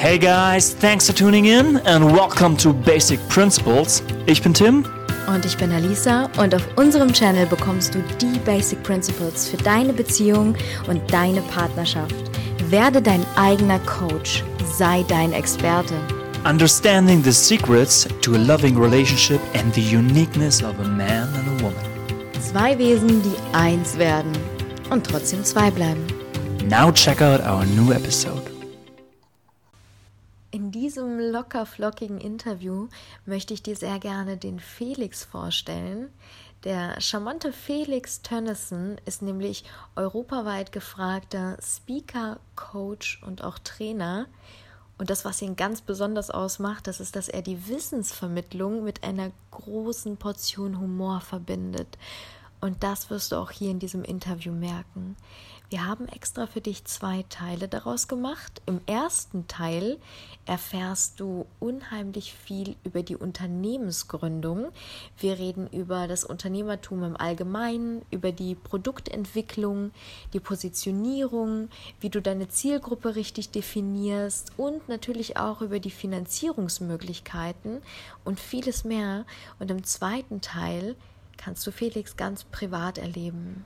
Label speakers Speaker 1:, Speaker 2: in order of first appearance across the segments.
Speaker 1: Hey guys, thanks for tuning in and welcome to Basic Principles. Ich bin Tim.
Speaker 2: Und ich bin Alisa und auf unserem Channel bekommst du die Basic Principles für deine Beziehung und deine Partnerschaft. Werde dein eigener Coach, sei dein Experte.
Speaker 1: Understanding the secrets to a loving relationship and the uniqueness of a man and a woman.
Speaker 2: Zwei Wesen, die eins werden und trotzdem zwei bleiben.
Speaker 1: Now check out our new episode.
Speaker 2: Locker flockigen Interview möchte ich dir sehr gerne den Felix vorstellen. Der charmante Felix Tönnissen ist nämlich europaweit gefragter Speaker, Coach und auch Trainer. Und das, was ihn ganz besonders ausmacht, das ist, dass er die Wissensvermittlung mit einer großen Portion Humor verbindet. Und das wirst du auch hier in diesem Interview merken. Wir haben extra für dich zwei Teile daraus gemacht. Im ersten Teil erfährst du unheimlich viel über die Unternehmensgründung. Wir reden über das Unternehmertum im Allgemeinen, über die Produktentwicklung, die Positionierung, wie du deine Zielgruppe richtig definierst und natürlich auch über die Finanzierungsmöglichkeiten und vieles mehr. Und im zweiten Teil kannst du Felix ganz privat erleben.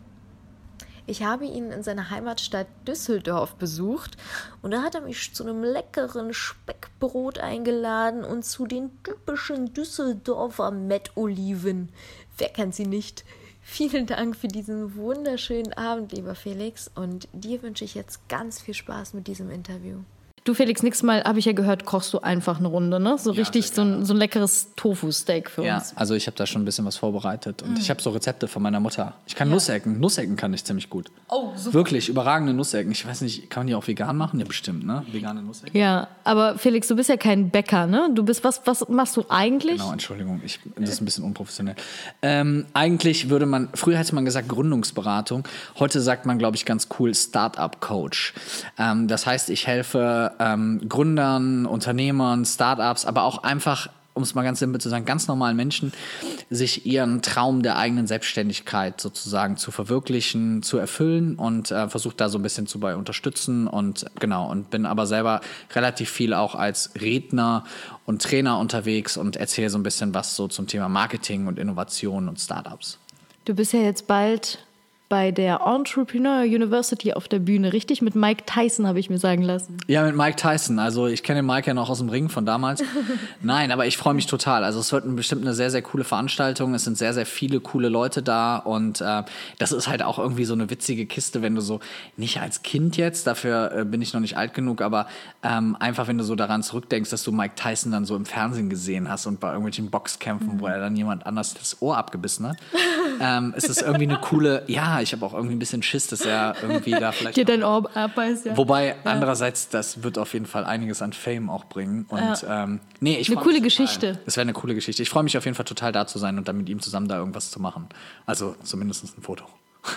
Speaker 2: Ich habe ihn in seiner Heimatstadt Düsseldorf besucht und da hat er mich zu einem leckeren Speckbrot eingeladen und zu den typischen Düsseldorfer Mettoliven. Wer kennt sie nicht? Vielen Dank für diesen wunderschönen Abend, lieber Felix, und dir wünsche ich jetzt ganz viel Spaß mit diesem Interview.
Speaker 3: Du, Felix, nächstes Mal, habe ich ja gehört, kochst du einfach eine Runde, ne? So
Speaker 4: Ja,
Speaker 3: richtig so ein, so ein leckeres Tofu-Steak für
Speaker 4: Ja,
Speaker 3: uns.
Speaker 4: also ich habe da schon ein bisschen was vorbereitet und ich habe so Rezepte von meiner Mutter. Ich kann Nussecken, Nussecken kann ich ziemlich gut.
Speaker 3: Oh, super.
Speaker 4: Wirklich, überragende Nussecken. Ich weiß nicht, kann man die auch vegan machen? Ja, bestimmt, ne? Vegane Nussecken.
Speaker 3: Ja, aber Felix, du bist ja kein Bäcker, ne? Du bist, was, was machst du eigentlich?
Speaker 4: Genau, Entschuldigung, ich, das ist ein bisschen unprofessionell. Ähm, eigentlich würde man, früher hätte man gesagt Gründungsberatung, heute sagt man, glaube ich, ganz cool Startup-Coach. Ähm, das heißt, ich helfe ähm, Gründern, Unternehmern, Startups, aber auch einfach, um es mal ganz simpel zu sagen, ganz normalen Menschen, sich ihren Traum der eigenen Selbstständigkeit sozusagen zu verwirklichen, zu erfüllen und äh, versuche da so ein bisschen zu bei unterstützen und genau und bin aber selber relativ viel auch als Redner und Trainer unterwegs und erzähle so ein bisschen was so zum Thema Marketing und Innovation und Startups.
Speaker 3: Du bist ja jetzt bald bei der Entrepreneur University auf der Bühne, richtig? Mit Mike Tyson, habe ich mir sagen lassen.
Speaker 4: Ja, mit Mike Tyson. Also ich kenne den Mike ja noch aus dem Ring von damals. Nein, aber ich freue mich total. Also es wird bestimmt eine sehr, sehr coole Veranstaltung. Es sind sehr, sehr viele coole Leute da und äh, das ist halt auch irgendwie so eine witzige Kiste, wenn du so, nicht als Kind jetzt, dafür äh, bin ich noch nicht alt genug, aber ähm, einfach, wenn du so daran zurückdenkst, dass du Mike Tyson dann so im Fernsehen gesehen hast und bei irgendwelchen Boxkämpfen, wo er dann jemand anders das Ohr abgebissen hat. ähm, es ist irgendwie eine coole, ja, ich habe auch irgendwie ein bisschen Schiss, dass er irgendwie da vielleicht
Speaker 3: Dir dein Ohr abbeißt, ja.
Speaker 4: Wobei, andererseits, das wird auf jeden Fall einiges an Fame auch bringen. Und ähm, nee, ich
Speaker 3: Eine coole. Geschichte.
Speaker 4: Das wäre eine coole Geschichte. Ich freue mich auf jeden Fall total da zu sein und dann mit ihm zusammen da irgendwas zu machen. Also zumindest ein Foto.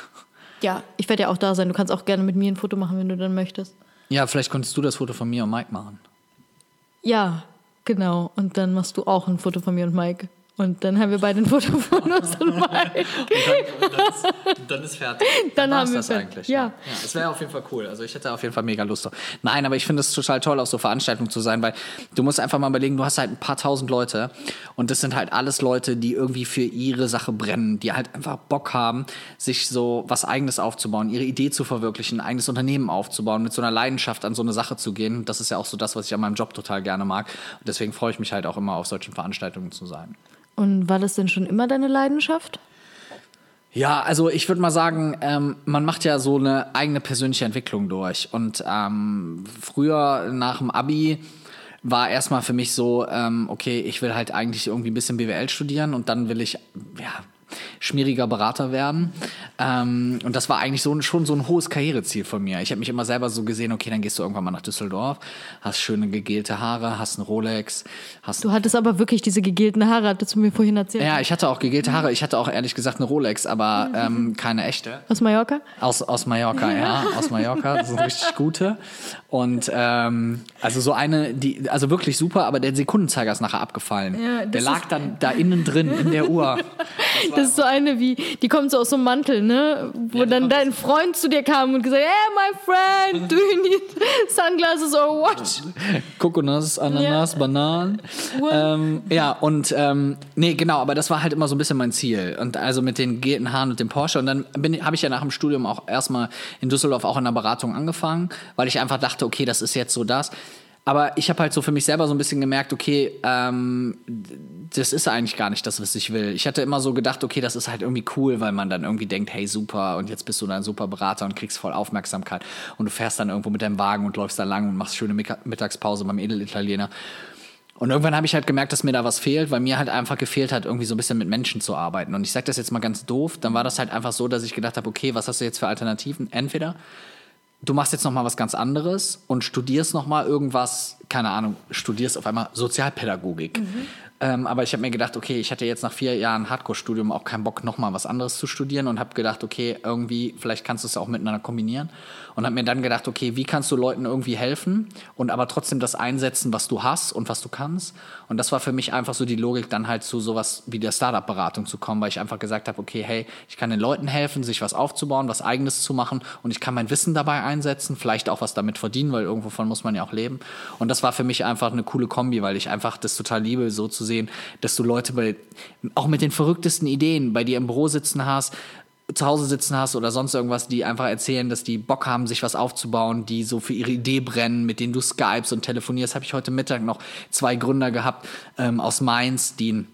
Speaker 3: Ja, ich werde ja auch da sein. Du kannst auch gerne mit mir ein Foto machen, wenn du dann möchtest.
Speaker 4: Ja, vielleicht könntest du das Foto von mir und Mike machen.
Speaker 3: Ja, genau. Und dann machst du auch ein Foto von mir und Mike. Und dann haben wir beide ein Foto von uns und Mike.
Speaker 4: dann, ist fertig.
Speaker 3: Dann
Speaker 4: war's
Speaker 3: haben wir
Speaker 4: das
Speaker 3: fertig.
Speaker 4: eigentlich.
Speaker 3: Ja.
Speaker 4: ja. Das wäre auf jeden Fall cool. Also ich hätte auf jeden Fall mega Lust drauf. Nein, aber ich finde es total toll, auf so Veranstaltungen zu sein, weil du musst einfach mal überlegen, du hast halt ein paar tausend Leute und das sind halt alles Leute, die irgendwie für ihre Sache brennen, die halt einfach Bock haben, sich so was Eigenes aufzubauen, ihre Idee zu verwirklichen, ein eigenes Unternehmen aufzubauen, mit so einer Leidenschaft an so eine Sache zu gehen. Das ist ja auch so das, was ich an meinem Job total gerne mag. Und deswegen freue ich mich halt auch immer auf solchen Veranstaltungen zu sein.
Speaker 3: Und war das denn schon immer deine Leidenschaft?
Speaker 4: Ja, also ich würde mal sagen, ähm, man macht ja so eine eigene persönliche Entwicklung durch. Und ähm, früher nach dem Abi war erstmal für mich so, ähm, okay, ich will halt eigentlich irgendwie ein bisschen BWL studieren und dann will ich, ja, schmieriger Berater werden. Ähm, und das war eigentlich so ein, schon so ein hohes Karriereziel von mir. Ich habe mich immer selber so gesehen, okay, dann gehst du irgendwann mal nach Düsseldorf, hast schöne gegelte Haare, hast einen Rolex, hast
Speaker 3: Du hattest aber wirklich diese gegelten Haare, hattest du mir vorhin erzählt.
Speaker 4: ja, ich hatte auch gegelte Haare. Ich hatte auch ehrlich gesagt eine Rolex, aber ähm, keine echte.
Speaker 3: Aus Mallorca?
Speaker 4: Aus, aus Mallorca, ja, aus Mallorca. Das sind richtig gute. Und ähm, also so eine, die, also wirklich super, aber der Sekundenzeiger ist nachher abgefallen.
Speaker 3: Ja,
Speaker 4: der lag dann da innen drin in der Uhr. Das
Speaker 2: ist so eine wie, die kommt so aus so einem Mantel, ne? Wo dann dein Freund zu dir kam und gesagt, hey, my friend, do you need sunglasses or what?
Speaker 4: Kokonuss, Ananas, Bananen. Ähm, ja, und ähm, nee, genau, aber das war halt immer so ein bisschen mein Ziel. Und also mit den gelben Haaren und dem Porsche. Und dann habe ich ja nach dem Studium auch erstmal in Düsseldorf auch in der Beratung angefangen, weil ich einfach dachte, okay, das ist jetzt so das. Aber ich habe halt so für mich selber so ein bisschen gemerkt, okay, ähm, das ist eigentlich gar nicht das, was ich will. Ich hatte immer so gedacht, okay, das ist halt irgendwie cool, weil man dann irgendwie denkt, hey, super, und jetzt bist du dann super Berater und kriegst voll Aufmerksamkeit. Und du fährst dann irgendwo mit deinem Wagen und läufst da lang und machst schöne Mittagspause beim Edelitaliener. Und irgendwann habe ich halt gemerkt, dass mir da was fehlt, weil mir halt einfach gefehlt hat, irgendwie so ein bisschen mit Menschen zu arbeiten. Und ich sage das jetzt mal ganz doof, dann war das halt einfach so, dass ich gedacht habe, okay, was hast du jetzt für Alternativen? Entweder du machst jetzt noch mal was ganz anderes und studierst noch mal irgendwas, keine Ahnung, studierst auf einmal Sozialpädagogik. Mhm. Ähm, aber ich habe mir gedacht, okay, ich hatte jetzt nach vier Jahren Hardcore-Studium auch keinen Bock, noch mal was anderes zu studieren und habe gedacht, okay, irgendwie, vielleicht kannst du es auch miteinander kombinieren. Und habe mir dann gedacht, okay, wie kannst du Leuten irgendwie helfen und aber trotzdem das einsetzen, was du hast und was du kannst. Und das war für mich einfach so die Logik, dann halt zu sowas wie der Startup-Beratung zu kommen, weil ich einfach gesagt habe, okay, hey, ich kann den Leuten helfen, sich was aufzubauen, was eigenes zu machen und ich kann mein Wissen dabei einsetzen, vielleicht auch was damit verdienen, weil irgendwo von muss man ja auch leben. Und das war für mich einfach eine coole Kombi, weil ich einfach das total liebe, so zu sehen, dass du Leute bei, auch mit den verrücktesten Ideen bei dir im Büro sitzen hast, zu Hause sitzen hast oder sonst irgendwas, die einfach erzählen, dass die Bock haben, sich was aufzubauen, die so für ihre Idee brennen, mit denen du skypes und telefonierst. Habe ich heute Mittag noch zwei Gründer gehabt ähm, aus Mainz, die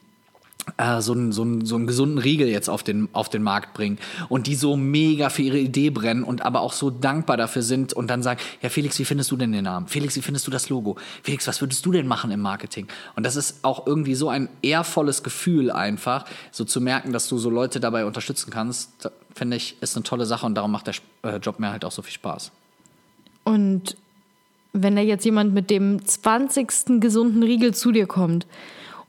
Speaker 4: äh, so, einen, so, einen, so einen gesunden Riegel jetzt auf den, auf den Markt bringen und die so mega für ihre Idee brennen und aber auch so dankbar dafür sind und dann sagen, ja Felix, wie findest du denn den Namen? Felix, wie findest du das Logo? Felix, was würdest du denn machen im Marketing? Und das ist auch irgendwie so ein ehrvolles Gefühl einfach, so zu merken, dass du so Leute dabei unterstützen kannst, finde ich, ist eine tolle Sache und darum macht der äh, Job mir halt auch so viel Spaß.
Speaker 2: Und wenn da jetzt jemand mit dem 20. gesunden Riegel zu dir kommt,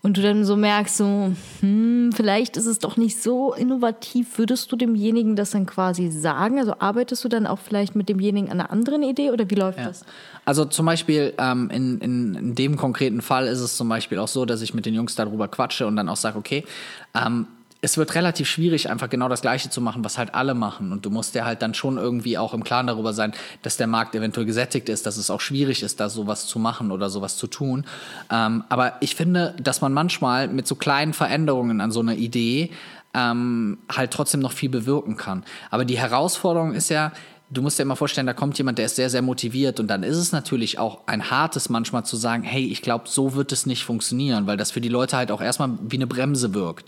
Speaker 2: und du dann so merkst, so, hm, vielleicht ist es doch nicht so innovativ, würdest du demjenigen das dann quasi sagen? Also arbeitest du dann auch vielleicht mit demjenigen an einer anderen Idee oder wie läuft ja. das?
Speaker 4: Also zum Beispiel ähm, in, in, in, dem konkreten Fall ist es zum Beispiel auch so, dass ich mit den Jungs darüber quatsche und dann auch sage, okay, ähm, es wird relativ schwierig, einfach genau das Gleiche zu machen, was halt alle machen. Und du musst dir halt dann schon irgendwie auch im Klaren darüber sein, dass der Markt eventuell gesättigt ist, dass es auch schwierig ist, da sowas zu machen oder sowas zu tun. Ähm, aber ich finde, dass man manchmal mit so kleinen Veränderungen an so einer Idee ähm, halt trotzdem noch viel bewirken kann. Aber die Herausforderung ist ja, du musst dir immer vorstellen, da kommt jemand, der ist sehr, sehr motiviert und dann ist es natürlich auch ein hartes manchmal zu sagen, hey, ich glaube, so wird es nicht funktionieren, weil das für die Leute halt auch erstmal wie eine Bremse wirkt.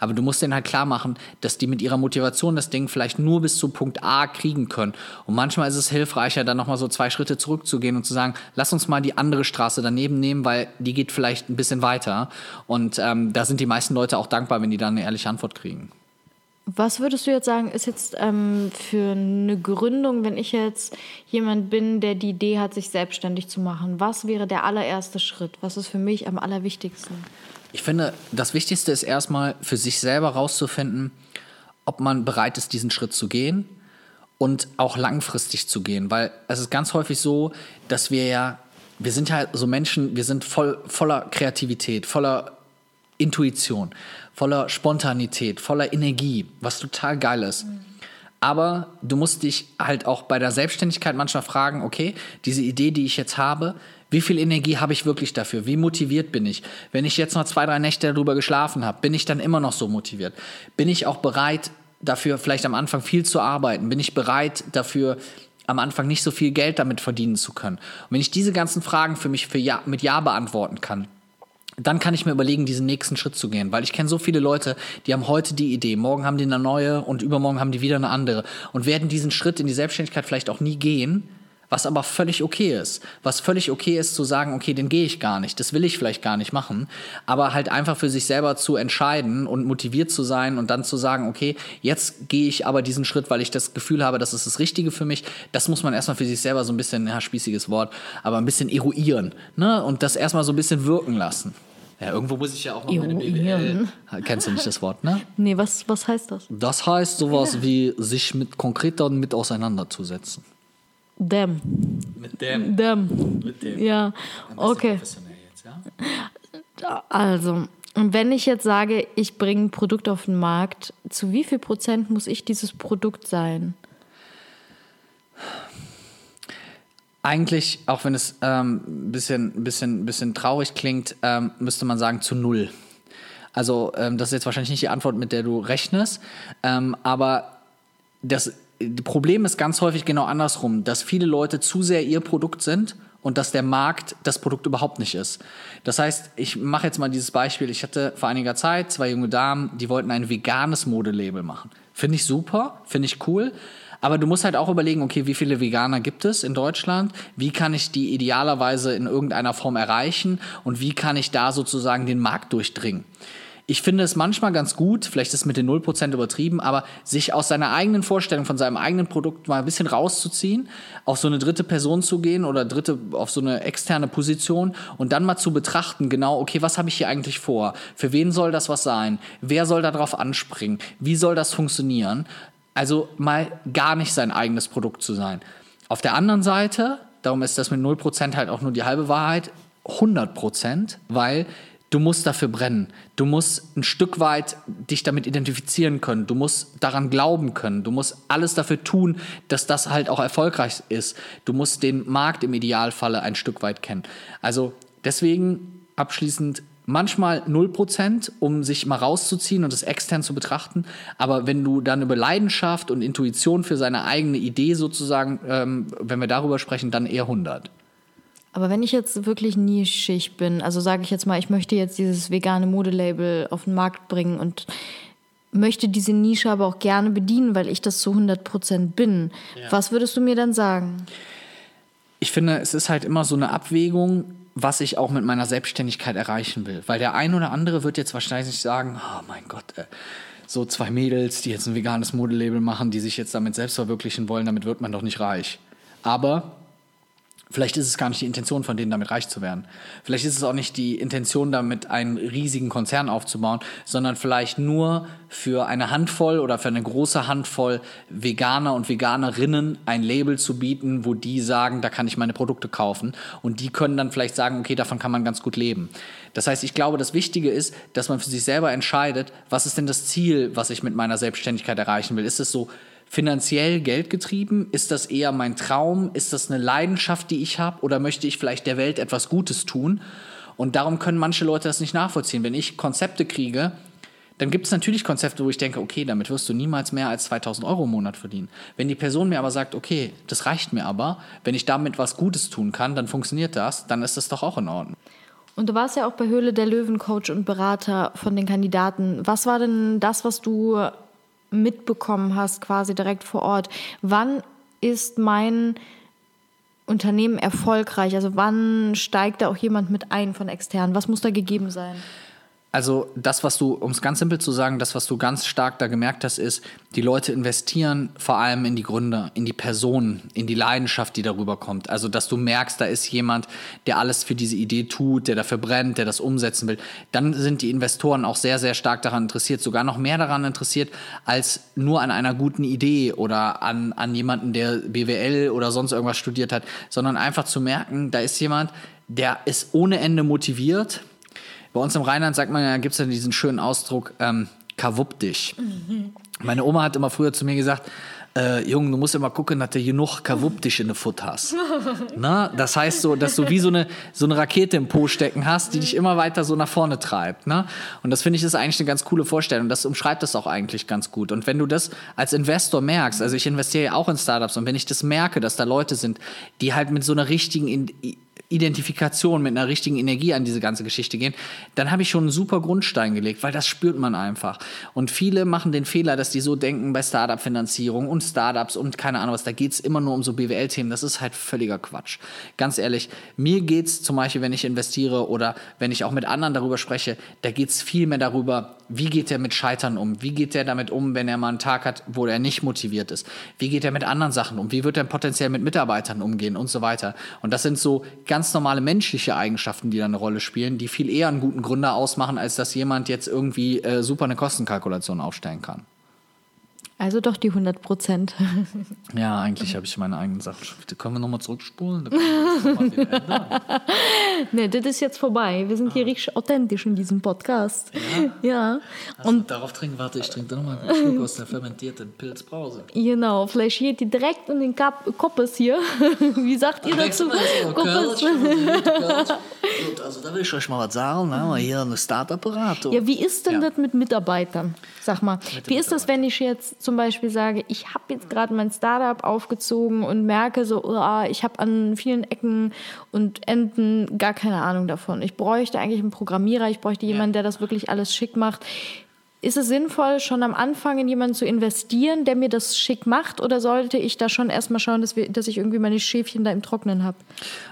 Speaker 4: Aber du musst denen halt klar machen, dass die mit ihrer Motivation das Ding vielleicht nur bis zu Punkt A kriegen können. Und manchmal ist es hilfreicher, dann nochmal so zwei Schritte zurückzugehen und zu sagen, lass uns mal die andere Straße daneben nehmen, weil die geht vielleicht ein bisschen weiter. Und ähm, da sind die meisten Leute auch dankbar, wenn die dann eine ehrliche Antwort kriegen.
Speaker 2: Was würdest du jetzt sagen, ist jetzt ähm, für eine Gründung, wenn ich jetzt jemand bin, der die Idee hat, sich selbstständig zu machen? Was wäre der allererste Schritt? Was ist für mich am allerwichtigsten?
Speaker 4: Ich finde, das Wichtigste ist erstmal für sich selber rauszufinden, ob man bereit ist, diesen Schritt zu gehen und auch langfristig zu gehen. Weil es ist ganz häufig so, dass wir ja, wir sind ja so Menschen, wir sind voll, voller Kreativität, voller Intuition, voller Spontanität, voller Energie, was total geil ist. Mhm. Aber du musst dich halt auch bei der Selbstständigkeit manchmal fragen, okay, diese Idee, die ich jetzt habe, wie viel Energie habe ich wirklich dafür? Wie motiviert bin ich? Wenn ich jetzt noch zwei, drei Nächte darüber geschlafen habe, bin ich dann immer noch so motiviert? Bin ich auch bereit, dafür vielleicht am Anfang viel zu arbeiten? Bin ich bereit, dafür am Anfang nicht so viel Geld damit verdienen zu können? Und wenn ich diese ganzen Fragen für mich für ja, mit Ja beantworten kann, dann kann ich mir überlegen, diesen nächsten Schritt zu gehen. Weil ich kenne so viele Leute, die haben heute die Idee, morgen haben die eine neue und übermorgen haben die wieder eine andere und werden diesen Schritt in die Selbstständigkeit vielleicht auch nie gehen, was aber völlig okay ist. Was völlig okay ist zu sagen, okay, den gehe ich gar nicht, das will ich vielleicht gar nicht machen, aber halt einfach für sich selber zu entscheiden und motiviert zu sein und dann zu sagen, okay, jetzt gehe ich aber diesen Schritt, weil ich das Gefühl habe, das ist das Richtige für mich. Das muss man erstmal für sich selber so ein bisschen, ja, spießiges Wort, aber ein bisschen eruieren ne? und das erstmal so ein bisschen wirken lassen. Ja, irgendwo muss ich ja auch mal meine BWL. Kennst du nicht das Wort, ne?
Speaker 2: Nee, was, was heißt das?
Speaker 4: Das heißt sowas wie sich mit konkreter mit auseinanderzusetzen.
Speaker 2: Dem.
Speaker 4: Mit dem.
Speaker 2: Dem. Mit dem. Ja, okay.
Speaker 4: Jetzt, ja?
Speaker 2: Also, wenn ich jetzt sage, ich bringe ein Produkt auf den Markt, zu wie viel Prozent muss ich dieses Produkt sein?
Speaker 4: Eigentlich, auch wenn es ein ähm, bisschen, bisschen, bisschen traurig klingt, ähm, müsste man sagen zu null. Also ähm, das ist jetzt wahrscheinlich nicht die Antwort, mit der du rechnest, ähm, aber das Problem ist ganz häufig genau andersrum, dass viele Leute zu sehr ihr Produkt sind und dass der Markt das Produkt überhaupt nicht ist. Das heißt, ich mache jetzt mal dieses Beispiel. Ich hatte vor einiger Zeit zwei junge Damen, die wollten ein veganes Modelabel machen. Finde ich super, finde ich cool. Aber du musst halt auch überlegen, okay, wie viele Veganer gibt es in Deutschland? Wie kann ich die idealerweise in irgendeiner Form erreichen? Und wie kann ich da sozusagen den Markt durchdringen? ich finde es manchmal ganz gut, vielleicht ist mit den 0% übertrieben, aber sich aus seiner eigenen Vorstellung, von seinem eigenen Produkt mal ein bisschen rauszuziehen, auf so eine dritte Person zu gehen oder dritte, auf so eine externe Position und dann mal zu betrachten, genau, okay, was habe ich hier eigentlich vor? Für wen soll das was sein? Wer soll darauf anspringen? Wie soll das funktionieren? Also mal gar nicht sein eigenes Produkt zu sein. Auf der anderen Seite, darum ist das mit 0% halt auch nur die halbe Wahrheit, 100%, weil Du musst dafür brennen. Du musst ein Stück weit dich damit identifizieren können. Du musst daran glauben können. Du musst alles dafür tun, dass das halt auch erfolgreich ist. Du musst den Markt im Idealfalle ein Stück weit kennen. Also deswegen abschließend manchmal 0%, um sich mal rauszuziehen und es extern zu betrachten. Aber wenn du dann über Leidenschaft und Intuition für seine eigene Idee sozusagen, ähm, wenn wir darüber sprechen, dann eher 100.
Speaker 2: Aber wenn ich jetzt wirklich nischig bin, also sage ich jetzt mal, ich möchte jetzt dieses vegane Modelabel auf den Markt bringen und möchte diese Nische aber auch gerne bedienen, weil ich das zu 100 Prozent bin. Ja. Was würdest du mir dann sagen?
Speaker 4: Ich finde, es ist halt immer so eine Abwägung, was ich auch mit meiner Selbstständigkeit erreichen will. Weil der ein oder andere wird jetzt wahrscheinlich sagen, oh mein Gott, äh, so zwei Mädels, die jetzt ein veganes Modelabel machen, die sich jetzt damit selbst verwirklichen wollen, damit wird man doch nicht reich. Aber Vielleicht ist es gar nicht die Intention von denen, damit reich zu werden. Vielleicht ist es auch nicht die Intention, damit einen riesigen Konzern aufzubauen, sondern vielleicht nur für eine Handvoll oder für eine große Handvoll Veganer und Veganerinnen ein Label zu bieten, wo die sagen, da kann ich meine Produkte kaufen. Und die können dann vielleicht sagen, okay, davon kann man ganz gut leben. Das heißt, ich glaube, das Wichtige ist, dass man für sich selber entscheidet, was ist denn das Ziel, was ich mit meiner Selbstständigkeit erreichen will. Ist es so, finanziell geldgetrieben? Ist das eher mein Traum? Ist das eine Leidenschaft, die ich habe? Oder möchte ich vielleicht der Welt etwas Gutes tun? Und darum können manche Leute das nicht nachvollziehen. Wenn ich Konzepte kriege, dann gibt es natürlich Konzepte, wo ich denke, okay, damit wirst du niemals mehr als 2000 Euro im Monat verdienen. Wenn die Person mir aber sagt, okay, das reicht mir aber, wenn ich damit was Gutes tun kann, dann funktioniert das, dann ist das doch auch in Ordnung.
Speaker 2: Und du warst ja auch bei Höhle der Löwen Coach und Berater von den Kandidaten. Was war denn das, was du mitbekommen hast, quasi direkt vor Ort. Wann ist mein Unternehmen erfolgreich? Also wann steigt da auch jemand mit ein von extern? Was muss da gegeben sein?
Speaker 4: Also das, was du, um es ganz simpel zu sagen, das, was du ganz stark da gemerkt hast, ist, die Leute investieren vor allem in die Gründer, in die Personen, in die Leidenschaft, die darüber kommt. Also dass du merkst, da ist jemand, der alles für diese Idee tut, der dafür brennt, der das umsetzen will. Dann sind die Investoren auch sehr, sehr stark daran interessiert, sogar noch mehr daran interessiert, als nur an einer guten Idee oder an, an jemanden, der BWL oder sonst irgendwas studiert hat, sondern einfach zu merken, da ist jemand, der ist ohne Ende motiviert, bei uns im Rheinland sagt man ja, gibt es ja diesen schönen Ausdruck, ähm, kawupp dich. Mhm. Meine Oma hat immer früher zu mir gesagt, äh, Junge, du musst immer gucken, dass du genug Kawuppdisch in der Foot hast. Na, das heißt so, dass du wie so eine, so eine Rakete im Po stecken hast, die dich immer weiter so nach vorne treibt. Ne? Und das finde ich ist eigentlich eine ganz coole Vorstellung. Das umschreibt das auch eigentlich ganz gut. Und wenn du das als Investor merkst, also ich investiere ja auch in Startups und wenn ich das merke, dass da Leute sind, die halt mit so einer richtigen Identifikation, mit einer richtigen Energie an diese ganze Geschichte gehen, dann habe ich schon einen super Grundstein gelegt, weil das spürt man einfach. Und viele machen den Fehler, dass die so denken bei Startup-Finanzierung und Startups und keine Ahnung was, da geht es immer nur um so BWL-Themen. Das ist halt völliger Quatsch. Ganz ehrlich, mir geht es zum Beispiel, wenn ich investiere oder wenn ich auch mit anderen darüber spreche, da geht es viel mehr darüber, wie geht er mit Scheitern um? Wie geht er damit um, wenn er mal einen Tag hat, wo er nicht motiviert ist? Wie geht er mit anderen Sachen um? Wie wird er potenziell mit Mitarbeitern umgehen und so weiter? Und das sind so ganz normale menschliche Eigenschaften, die da eine Rolle spielen, die viel eher einen guten Gründer ausmachen, als dass jemand jetzt irgendwie äh, super eine Kostenkalkulation aufstellen kann.
Speaker 2: Also doch die 100 Prozent.
Speaker 4: Ja, eigentlich habe ich meine eigenen Sachen schon. Können wir nochmal zurückspulen? Dann können wir das noch mal wieder ändern.
Speaker 2: ne, das ist jetzt vorbei. Wir sind hier richtig authentisch in diesem Podcast. Ja.
Speaker 4: Und darauf trinken, warte, ich trinke nochmal einen Schluck aus der fermentierten Pilzbrause.
Speaker 2: Genau, vielleicht geht die direkt in den Kap Koppes hier. Wie sagt ihr dazu? Koppes.
Speaker 4: Gut, also da will ich euch mal was sagen. Da haben wir hier eine Startup-Beratung.
Speaker 2: Ja, wie ist denn
Speaker 4: Ja.
Speaker 2: das mit Mitarbeitern? Sag mal, wie ist das, wenn ich jetzt zum Beispiel sage, ich habe jetzt gerade mein Startup aufgezogen und merke so, oh, ich habe an vielen Ecken und Enden gar keine Ahnung davon. Ich bräuchte eigentlich einen Programmierer, ich bräuchte jemanden, der das wirklich alles schick macht. Ist es sinnvoll, schon am Anfang in jemanden zu investieren, der mir das schick macht? Oder sollte ich da schon erstmal schauen, dass, wir, dass ich irgendwie meine Schäfchen da im Trocknen habe?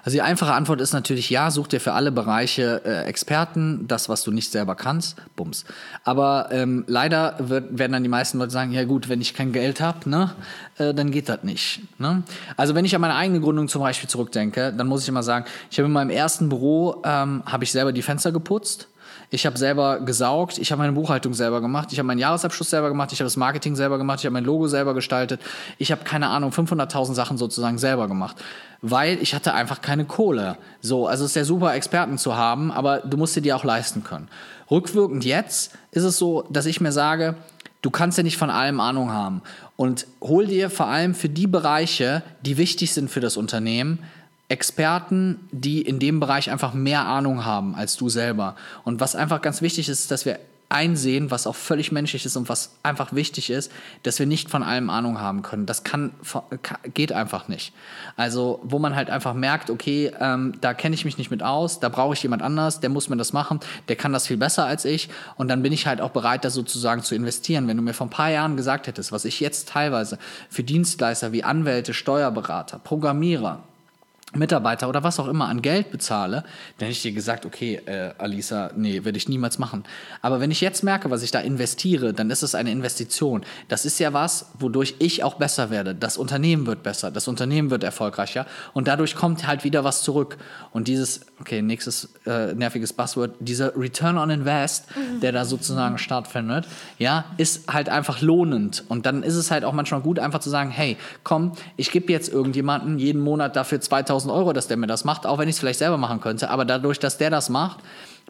Speaker 4: Also die einfache Antwort ist natürlich ja, such dir für alle Bereiche äh, Experten, das, was du nicht selber kannst, bums. Aber ähm, leider wird, werden dann die meisten Leute sagen, ja gut, wenn ich kein Geld habe, ne, äh, dann geht das nicht. Ne? Also wenn ich an meine eigene Gründung zum Beispiel zurückdenke, dann muss ich immer sagen, ich habe in meinem ersten Büro, ähm, habe ich selber die Fenster geputzt. Ich habe selber gesaugt, ich habe meine Buchhaltung selber gemacht, ich habe meinen Jahresabschluss selber gemacht, ich habe das Marketing selber gemacht, ich habe mein Logo selber gestaltet. Ich habe keine Ahnung, 500.000 Sachen sozusagen selber gemacht, weil ich hatte einfach keine Kohle. So, also es ist ja super Experten zu haben, aber du musst dir die auch leisten können. Rückwirkend jetzt ist es so, dass ich mir sage, du kannst ja nicht von allem Ahnung haben und hol dir vor allem für die Bereiche, die wichtig sind für das Unternehmen, Experten, die in dem Bereich einfach mehr Ahnung haben als du selber. Und was einfach ganz wichtig ist, dass wir einsehen, was auch völlig menschlich ist und was einfach wichtig ist, dass wir nicht von allem Ahnung haben können. Das kann, ka- geht einfach nicht. Also, wo man halt einfach merkt, okay, ähm, da kenne ich mich nicht mit aus, da brauche ich jemand anders, der muss mir das machen, der kann das viel besser als ich und dann bin ich halt auch bereit, da sozusagen zu investieren. Wenn du mir vor ein paar Jahren gesagt hättest, was ich jetzt teilweise für Dienstleister wie Anwälte, Steuerberater, Programmierer, Mitarbeiter oder was auch immer an Geld bezahle, dann hätte ich dir gesagt, okay, äh, Alisa, nee, werde ich niemals machen. Aber wenn ich jetzt merke, was ich da investiere, dann ist es eine Investition. Das ist ja was, wodurch ich auch besser werde. Das Unternehmen wird besser, das Unternehmen wird erfolgreicher und dadurch kommt halt wieder was zurück. Und dieses, okay, nächstes äh, nerviges Buzzword, dieser Return on Invest, der da sozusagen stattfindet, ja, ist halt einfach lohnend. Und dann ist es halt auch manchmal gut, einfach zu sagen, hey, komm, ich gebe jetzt irgendjemanden jeden Monat dafür 2000 Euro, dass der mir das macht, auch wenn ich es vielleicht selber machen könnte. Aber dadurch, dass der das macht,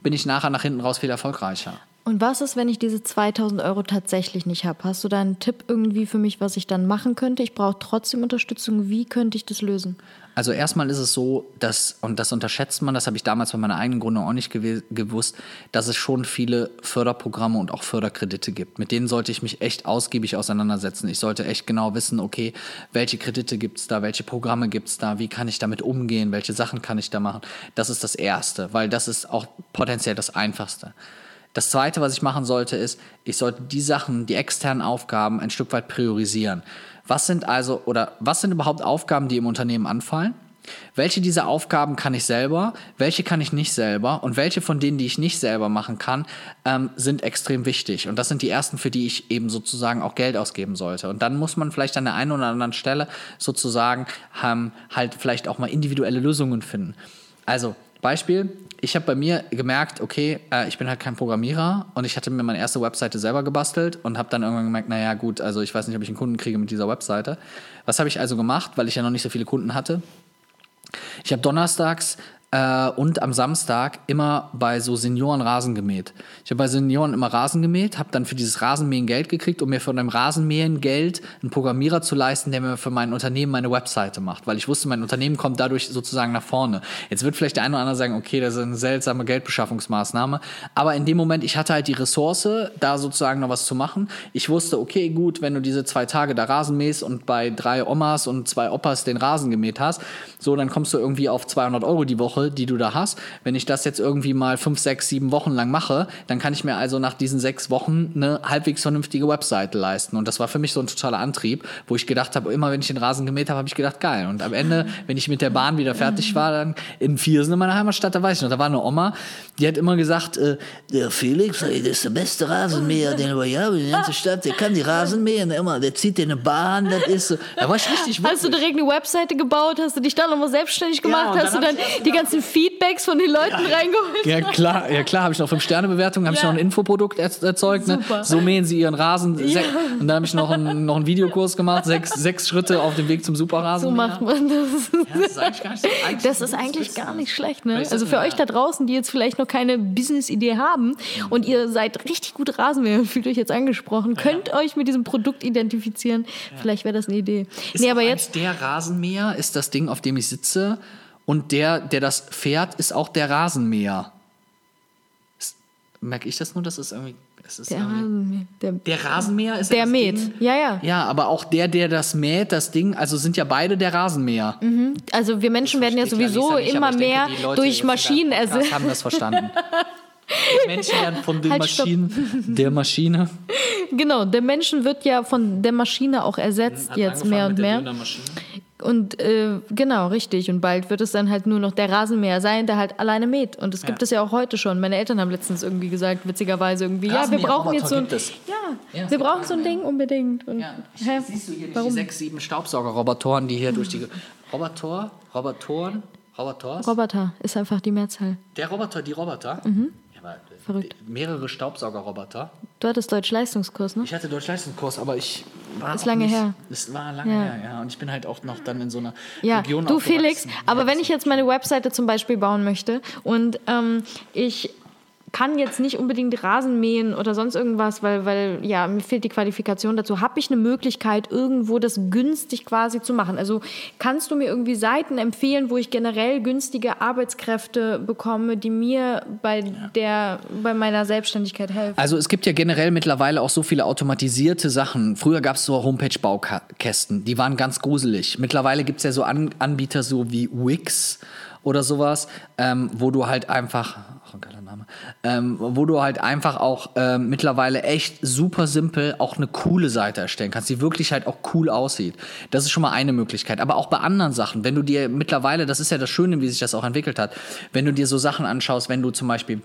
Speaker 4: bin ich nachher nach hinten raus viel erfolgreicher.
Speaker 2: Und was ist, wenn ich diese 2000 Euro tatsächlich nicht habe? Hast du da einen Tipp irgendwie für mich, was ich dann machen könnte? Ich brauche trotzdem Unterstützung. Wie könnte ich das lösen?
Speaker 4: Also erstmal ist es so, dass, und das unterschätzt man, das habe ich damals bei meiner eigenen Gründung auch nicht gew gewusst, dass es schon viele Förderprogramme und auch Förderkredite gibt. Mit denen sollte ich mich echt ausgiebig auseinandersetzen. Ich sollte echt genau wissen, okay, welche Kredite gibt es da, welche Programme gibt es da, wie kann ich damit umgehen, welche Sachen kann ich da machen. Das ist das Erste, weil das ist auch potenziell das Einfachste. Das Zweite, was ich machen sollte, ist, ich sollte die Sachen, die externen Aufgaben ein Stück weit priorisieren. Was sind also, oder was sind überhaupt Aufgaben, die im Unternehmen anfallen? Welche dieser Aufgaben kann ich selber, welche kann ich nicht selber und welche von denen, die ich nicht selber machen kann, ähm, sind extrem wichtig. Und das sind die ersten, für die ich eben sozusagen auch Geld ausgeben sollte. Und dann muss man vielleicht an der einen oder anderen Stelle sozusagen ähm, halt vielleicht auch mal individuelle Lösungen finden. Also Beispiel, ich habe bei mir gemerkt, okay, äh, ich bin halt kein Programmierer und ich hatte mir meine erste Webseite selber gebastelt und habe dann irgendwann gemerkt, naja gut, also ich weiß nicht, ob ich einen Kunden kriege mit dieser Webseite. Was habe ich also gemacht, weil ich ja noch nicht so viele Kunden hatte? Ich habe donnerstags äh, und am Samstag immer bei so Senioren Rasen gemäht. Ich habe bei Senioren immer Rasen gemäht, habe dann für dieses Rasenmähen Geld gekriegt, um mir von dem Rasenmähen Geld einen Programmierer zu leisten, der mir für mein Unternehmen meine Webseite macht, weil ich wusste, mein Unternehmen kommt dadurch sozusagen nach vorne. Jetzt wird vielleicht der eine oder andere sagen, okay, das ist eine seltsame Geldbeschaffungsmaßnahme, aber in dem Moment, ich hatte halt die Ressource, da sozusagen noch was zu machen. Ich wusste, okay, gut, wenn du diese zwei Tage da Rasen mähst und bei drei Omas und zwei Opas den Rasen gemäht hast, so, dann kommst du irgendwie auf 200 Euro die Woche, die du da hast. Wenn ich das jetzt irgendwie mal fünf, sechs, sieben Wochen lang mache, dann kann ich mir also nach diesen sechs Wochen eine halbwegs vernünftige Webseite leisten. Und das war für mich so ein totaler Antrieb, wo ich gedacht habe, immer wenn ich den Rasen gemäht habe, habe ich gedacht, geil. Und am Ende, wenn ich mit der Bahn wieder fertig war, dann in Viersen in meiner Heimatstadt, da weiß ich noch, da war eine Oma, die hat immer gesagt, äh, der Felix, ey, der ist der beste Rasenmäher, den wir haben in der ganzen Stadt, der kann die Rasen mähen, immer, der zieht dir eine Bahn, das ist so. Da war ich richtig
Speaker 2: Hast du direkt eine Webseite gebaut? Hast du dich dann nochmal selbstständig gemacht?
Speaker 4: und
Speaker 2: hast du
Speaker 4: dann
Speaker 2: die ganze ganzen Feedbacks von den Leuten reingeholt.
Speaker 4: Ja klar, ja klar, habe ich noch fünf Sterne Bewertungen, habe ich
Speaker 2: Ja.
Speaker 4: noch ein Infoprodukt er erzeugt, ne? So mähen sie ihren Rasen
Speaker 2: Ja.
Speaker 4: Und dann habe ich noch einen, noch einen Videokurs gemacht, sechs, sechs Schritte auf dem Weg zum Superrasen.
Speaker 2: So macht man das.
Speaker 4: das ist eigentlich gar nicht, eigentlich
Speaker 2: Das ist eigentlich gar nicht schlecht, ne? Also für
Speaker 4: ja.
Speaker 2: euch da draußen, die jetzt vielleicht noch keine Business-Idee haben und ihr seid richtig gut Rasenmäher fühlt euch jetzt angesprochen, könnt euch mit diesem Produkt identifizieren. Vielleicht wäre das eine Idee.
Speaker 4: Ist
Speaker 2: nee, aber jetzt,
Speaker 4: der Rasenmäher ist das Ding, auf dem ich sitze und der, der das fährt, ist auch der Rasenmäher. Merke ich das nur, dass es irgendwie, es ist
Speaker 2: der
Speaker 4: irgendwie
Speaker 2: Rasenmäher, der,
Speaker 4: der Rasenmäher ist
Speaker 2: der
Speaker 4: das
Speaker 2: mäht.
Speaker 4: Ding?
Speaker 2: Ja, ja.
Speaker 4: Ja, aber auch der, der das mäht, das Ding, also sind ja beide der Rasenmäher.
Speaker 2: Also wir Menschen werden ja sowieso
Speaker 4: nicht,
Speaker 2: immer
Speaker 4: denke,
Speaker 2: mehr
Speaker 4: Leute
Speaker 2: durch Maschinen ersetzt.
Speaker 4: haben das verstanden. Die Menschen werden von den
Speaker 2: Halt, stopp.
Speaker 4: Maschinen, der Maschine.
Speaker 2: Genau, der Menschen wird ja von der Maschine auch ersetzt jetzt mehr und mehr. Und äh, genau, richtig. Und bald wird es dann halt nur noch der Rasenmäher sein, der halt alleine mäht. Und das gibt
Speaker 4: Ja.
Speaker 2: es ja auch heute schon. Meine Eltern haben letztens irgendwie gesagt, witzigerweise irgendwie, ja, wir brauchen jetzt so ein,
Speaker 4: gibt
Speaker 2: ja,
Speaker 4: Ja,
Speaker 2: wir
Speaker 4: gibt
Speaker 2: brauchen so ein Ding unbedingt. Und,
Speaker 4: Ja,
Speaker 2: hä?
Speaker 4: siehst du hier
Speaker 2: Warum?
Speaker 4: die sechs, sieben Staubsaugerrobotoren, die hier durch die... Roboter? Robotoren? Robotors?
Speaker 2: Roboter ist einfach die Mehrzahl.
Speaker 4: Der Roboter, die Roboter? Äh,
Speaker 2: Verrückt.
Speaker 4: Mehrere Staubsaugerroboter.
Speaker 2: Du hattest Deutsch-Leistungskurs, ne?
Speaker 4: Ich hatte Deutsch-Leistungskurs, aber ich war
Speaker 2: Ist
Speaker 4: auch
Speaker 2: lange
Speaker 4: nicht,
Speaker 2: her.
Speaker 4: Es war lange
Speaker 2: Ja.
Speaker 4: her, ja. Und ich bin halt auch noch dann in so einer
Speaker 2: Ja,
Speaker 4: Region
Speaker 2: du Felix, aber wenn ich jetzt meine Webseite zum Beispiel bauen möchte und ähm, ich kann jetzt nicht unbedingt Rasen mähen oder sonst irgendwas, weil, weil ja, mir fehlt die Qualifikation dazu. Habe ich eine Möglichkeit, irgendwo das günstig quasi zu machen? Also kannst du mir irgendwie Seiten empfehlen, wo ich generell günstige Arbeitskräfte bekomme, die mir bei, der, bei meiner Selbstständigkeit helfen?
Speaker 4: Also es gibt ja generell mittlerweile auch so viele automatisierte Sachen. Früher gab es so Homepage-Baukästen, die waren ganz gruselig. Mittlerweile gibt es ja so An Anbieter so wie Wix oder sowas, ähm, wo du halt einfach, ach, ein ähm, wo du halt einfach auch ähm, mittlerweile echt super simpel auch eine coole Seite erstellen kannst, die wirklich halt auch cool aussieht. Das ist schon mal eine Möglichkeit. Aber auch bei anderen Sachen, wenn du dir mittlerweile, das ist ja das Schöne, wie sich das auch entwickelt hat, wenn du dir so Sachen anschaust, wenn du zum Beispiel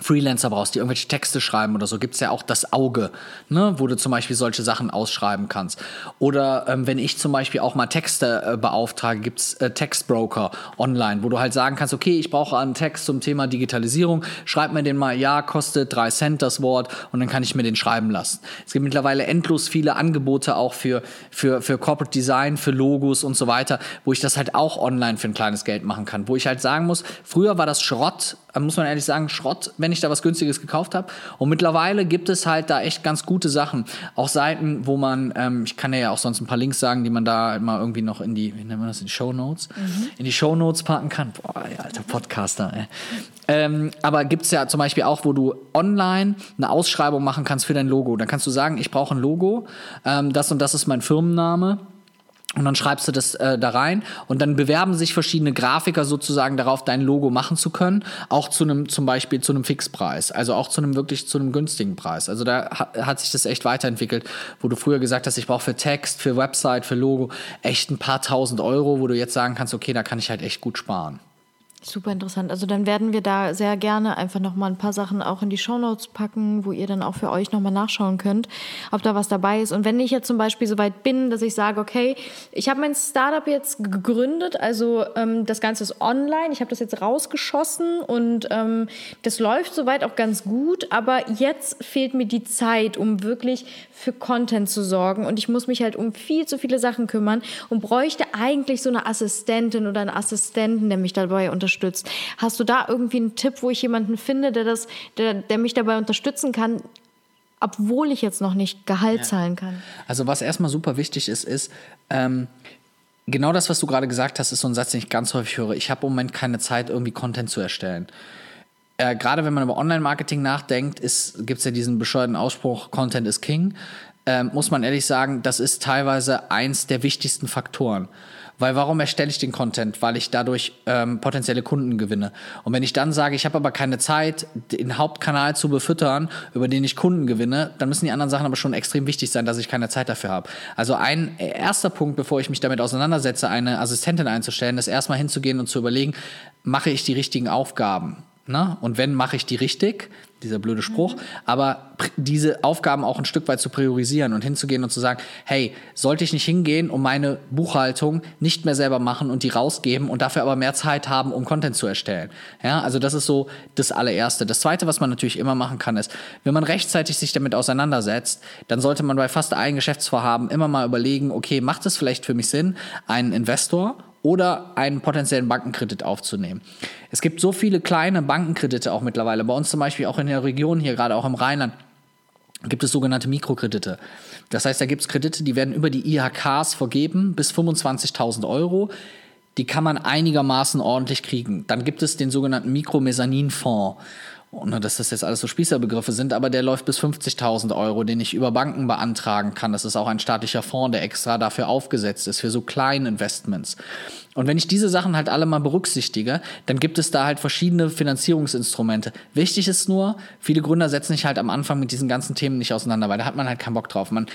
Speaker 4: Freelancer brauchst, die irgendwelche Texte schreiben oder so, gibt's ja auch das Auge, ne, wo du zum Beispiel solche Sachen ausschreiben kannst. Oder ähm, wenn ich zum Beispiel auch mal Texte äh, beauftrage, gibt's äh, Textbroker online, wo du halt sagen kannst, okay, ich brauche einen Text zum Thema Digitalisierung, schreib mir den mal, ja, kostet drei Cent das Wort und dann kann ich mir den schreiben lassen. Es gibt mittlerweile endlos viele Angebote auch für, für, für Corporate Design, für Logos und so weiter, wo ich das halt auch online für ein kleines Geld machen kann. Wo ich halt sagen muss, früher war das Schrott, muss man ehrlich sagen, Schrott, wenn ich da was Günstiges gekauft habe. Und mittlerweile gibt es halt da echt ganz gute Sachen. Auch Seiten, wo man, ähm, ich kann ja auch sonst ein paar Links sagen, die man da mal irgendwie noch in die, wie nennt man das, in die Show Notes, in die Show Notes packen kann. Boah, ey, alter Podcaster, ey. Ähm, aber gibt es ja zum Beispiel auch, wo du online eine Ausschreibung machen kannst für dein Logo. Dann kannst du sagen, ich brauche ein Logo, ähm, das und das ist mein Firmenname. Und dann schreibst du das äh, da rein und dann bewerben sich verschiedene Grafiker sozusagen darauf, dein Logo machen zu können, auch zu einem zum Beispiel zu einem Fixpreis, also auch zu einem wirklich zu einem günstigen Preis. Also da ha hat sich das echt weiterentwickelt, wo du früher gesagt hast, ich brauche für Text, für Website, für Logo echt ein paar tausend Euro, wo du jetzt sagen kannst, okay, da kann ich halt echt gut sparen.
Speaker 2: Super interessant. Also dann werden wir da sehr gerne einfach nochmal ein paar Sachen auch in die Shownotes packen, wo ihr dann auch für euch nochmal nachschauen könnt, ob da was dabei ist. Und wenn ich jetzt zum Beispiel so weit bin, dass ich sage, okay, ich habe mein Startup jetzt gegründet, also ähm, das Ganze ist online, ich habe das jetzt rausgeschossen und ähm, das läuft soweit auch ganz gut, aber jetzt fehlt mir die Zeit, um wirklich für Content zu sorgen und ich muss mich halt um viel zu viele Sachen kümmern und bräuchte eigentlich so eine Assistentin oder einen Assistenten, der mich dabei unterstützt. Hast du da irgendwie einen Tipp, wo ich jemanden finde, der das, der, der mich dabei unterstützen kann, obwohl ich jetzt noch nicht Gehalt zahlen kann?
Speaker 4: Also was erstmal super wichtig ist, ist, ähm, genau das, was du gerade gesagt hast, ist so ein Satz, den ich ganz häufig höre. Ich habe im Moment keine Zeit, irgendwie Content zu erstellen. Äh, gerade wenn man über Online-Marketing nachdenkt, gibt es ja diesen bescheuerten Ausspruch, Content is King. Ähm, muss man ehrlich sagen, das ist teilweise eins der wichtigsten Faktoren. Weil warum erstelle ich den Content? Weil ich dadurch ähm, potenzielle Kunden gewinne. Und wenn ich dann sage, ich habe aber keine Zeit, den Hauptkanal zu befüttern, über den ich Kunden gewinne, dann müssen die anderen Sachen aber schon extrem wichtig sein, dass ich keine Zeit dafür habe. Also ein erster Punkt, bevor ich mich damit auseinandersetze, eine Assistentin einzustellen, ist erstmal hinzugehen und zu überlegen, mache ich die richtigen Aufgaben? Ne? Und wenn, mache ich die richtig, dieser blöde Spruch, aber pr- diese Aufgaben auch ein Stück weit zu priorisieren und hinzugehen und zu sagen, hey, sollte ich nicht hingehen und meine Buchhaltung nicht mehr selber machen und die rausgeben und dafür aber mehr Zeit haben, um Content zu erstellen. Ja, also das ist so das allererste. Das zweite, was man natürlich immer machen kann, ist, wenn man rechtzeitig sich damit auseinandersetzt, dann sollte man bei fast allen Geschäftsvorhaben immer mal überlegen, okay, macht es vielleicht für mich Sinn, einen Investor oder einen potenziellen Bankenkredit aufzunehmen. Es gibt so viele kleine Bankenkredite auch mittlerweile. Bei uns zum Beispiel auch in der Region hier, gerade auch im Rheinland, gibt es sogenannte Mikrokredite. Das heißt, da gibt es Kredite, die werden über die IHKs vergeben bis 25.000 Euro. Die kann man einigermaßen ordentlich kriegen. Dann gibt es den sogenannten Mikromezzaninfonds. Ohne dass das jetzt alles so Spießerbegriffe sind, aber der läuft bis 50.000 Euro, den ich über Banken beantragen kann. Das ist auch ein staatlicher Fonds, der extra dafür aufgesetzt ist, für so kleine Investments. Und wenn ich diese Sachen halt alle mal berücksichtige, dann gibt es da halt verschiedene Finanzierungsinstrumente. Wichtig ist nur, viele Gründer setzen sich halt am Anfang mit diesen ganzen Themen nicht auseinander, weil da hat man halt keinen Bock drauf. Man,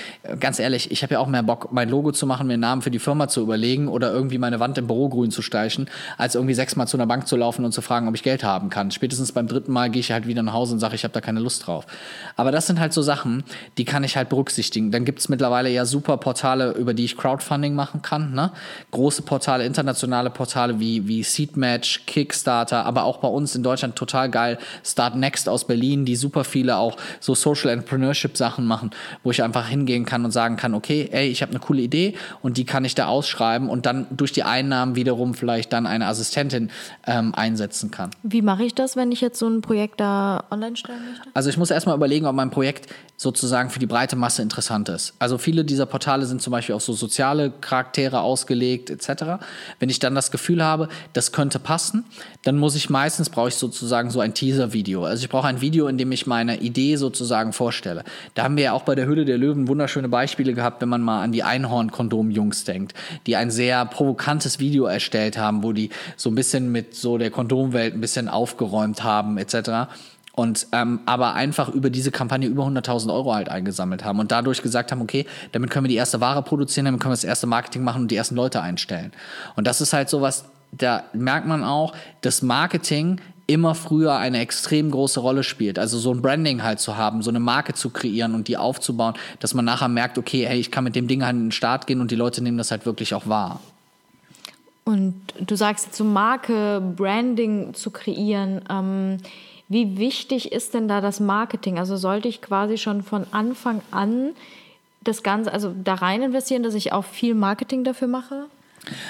Speaker 4: ganz ehrlich, ich habe ja auch mehr Bock, mein Logo zu machen, mir einen Namen für die Firma zu überlegen oder irgendwie meine Wand im Büro grün zu streichen, als irgendwie sechsmal zu einer Bank zu laufen und zu fragen, ob ich Geld haben kann. Spätestens beim dritten Mal gehe ich halt wieder nach Hause und sage, ich habe da keine Lust drauf. Aber das sind halt so Sachen, die kann ich halt berücksichtigen. Dann gibt es mittlerweile ja super Portale, über die ich Crowdfunding machen kann. Ne? Große Portale, internationale Portale wie, wie Seedmatch, Kickstarter, aber auch bei uns in Deutschland total geil. Start Next aus Berlin, die super viele auch so Social Entrepreneurship Sachen machen, wo ich einfach hingehen kann und sagen kann, okay, ey, ich habe eine coole Idee und die kann ich da ausschreiben und dann durch die Einnahmen wiederum vielleicht dann eine Assistentin ähm, einsetzen kann.
Speaker 2: Wie mache ich das, wenn ich jetzt so ein Projekt da online stellen möchte?
Speaker 4: Also ich muss erstmal überlegen, ob mein Projekt sozusagen für die breite Masse interessant ist. Also viele dieser Portale sind zum Beispiel auf so soziale Charaktere ausgelegt etc. Wenn ich dann das Gefühl habe, das könnte passen, dann muss ich meistens, brauche ich sozusagen so ein Teaser-Video. Also ich brauche ein Video, in dem ich meine Idee sozusagen vorstelle. Da haben wir ja auch bei der Hülle der Löwen wunderschöne Beispiele gehabt, wenn man mal an die Einhorn-Kondom-Jungs denkt, die ein sehr provokantes Video erstellt haben, wo die so ein bisschen mit so der Kondomwelt ein bisschen aufgeräumt haben etc und ähm, aber einfach über diese Kampagne über 100.000 Euro halt eingesammelt haben und dadurch gesagt haben, okay, damit können wir die erste Ware produzieren, damit können wir das erste Marketing machen und die ersten Leute einstellen. Und das ist halt sowas, da merkt man auch, dass Marketing immer früher eine extrem große Rolle spielt. Also so ein Branding halt zu haben, so eine Marke zu kreieren und die aufzubauen, dass man nachher merkt, okay, hey, ich kann mit dem Ding halt in den Start gehen und die Leute nehmen das halt wirklich auch wahr.
Speaker 2: Und du sagst jetzt so Marke, Branding zu kreieren. Ähm, wie wichtig ist denn da das Marketing? Also sollte ich quasi schon von Anfang an das Ganze, also da rein investieren, dass ich auch viel Marketing dafür mache?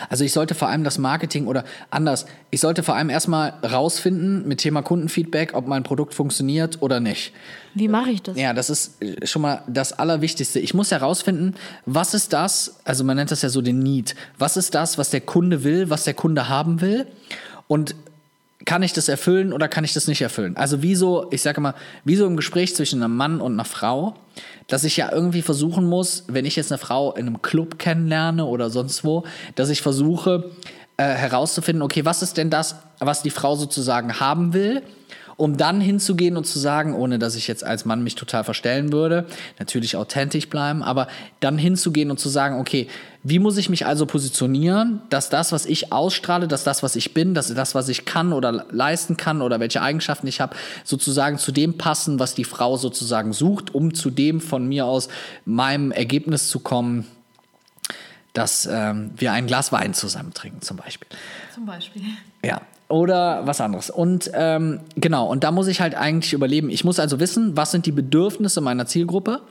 Speaker 4: Also ich sollte vor allem das Marketing oder anders, ich sollte vor allem erstmal rausfinden mit Thema Kundenfeedback, ob mein Produkt funktioniert oder nicht.
Speaker 2: Wie mache ich das?
Speaker 4: Ja, das ist äh, schon mal das Allerwichtigste. Ich muss herausfinden, was ist das, also man nennt das ja so den Need, was ist das, was der Kunde will, was der Kunde haben will und kann ich das erfüllen oder kann ich das nicht erfüllen? Also wieso, ich sage mal, wieso im Gespräch zwischen einem Mann und einer Frau, dass ich ja irgendwie versuchen muss, wenn ich jetzt eine Frau in einem Club kennenlerne oder sonst wo, dass ich versuche äh, herauszufinden, okay, was ist denn das, was die Frau sozusagen haben will? Um dann hinzugehen und zu sagen, ohne dass ich jetzt als Mann mich total verstellen würde, natürlich authentisch bleiben, aber dann hinzugehen und zu sagen, okay, wie muss ich mich also positionieren, dass das, was ich ausstrahle, dass das, was ich bin, dass das, was ich kann oder leisten kann oder welche Eigenschaften ich habe, sozusagen zu dem passen, was die Frau sozusagen sucht, um zu dem von mir aus meinem Ergebnis zu kommen, dass ähm, wir ein Glas Wein zusammen trinken, zum Beispiel.
Speaker 2: Zum Beispiel.
Speaker 4: Ja. Oder was anderes. Und ähm, genau, und da muss ich halt eigentlich überleben. Ich muss also wissen, was sind die Bedürfnisse meiner Zielgruppe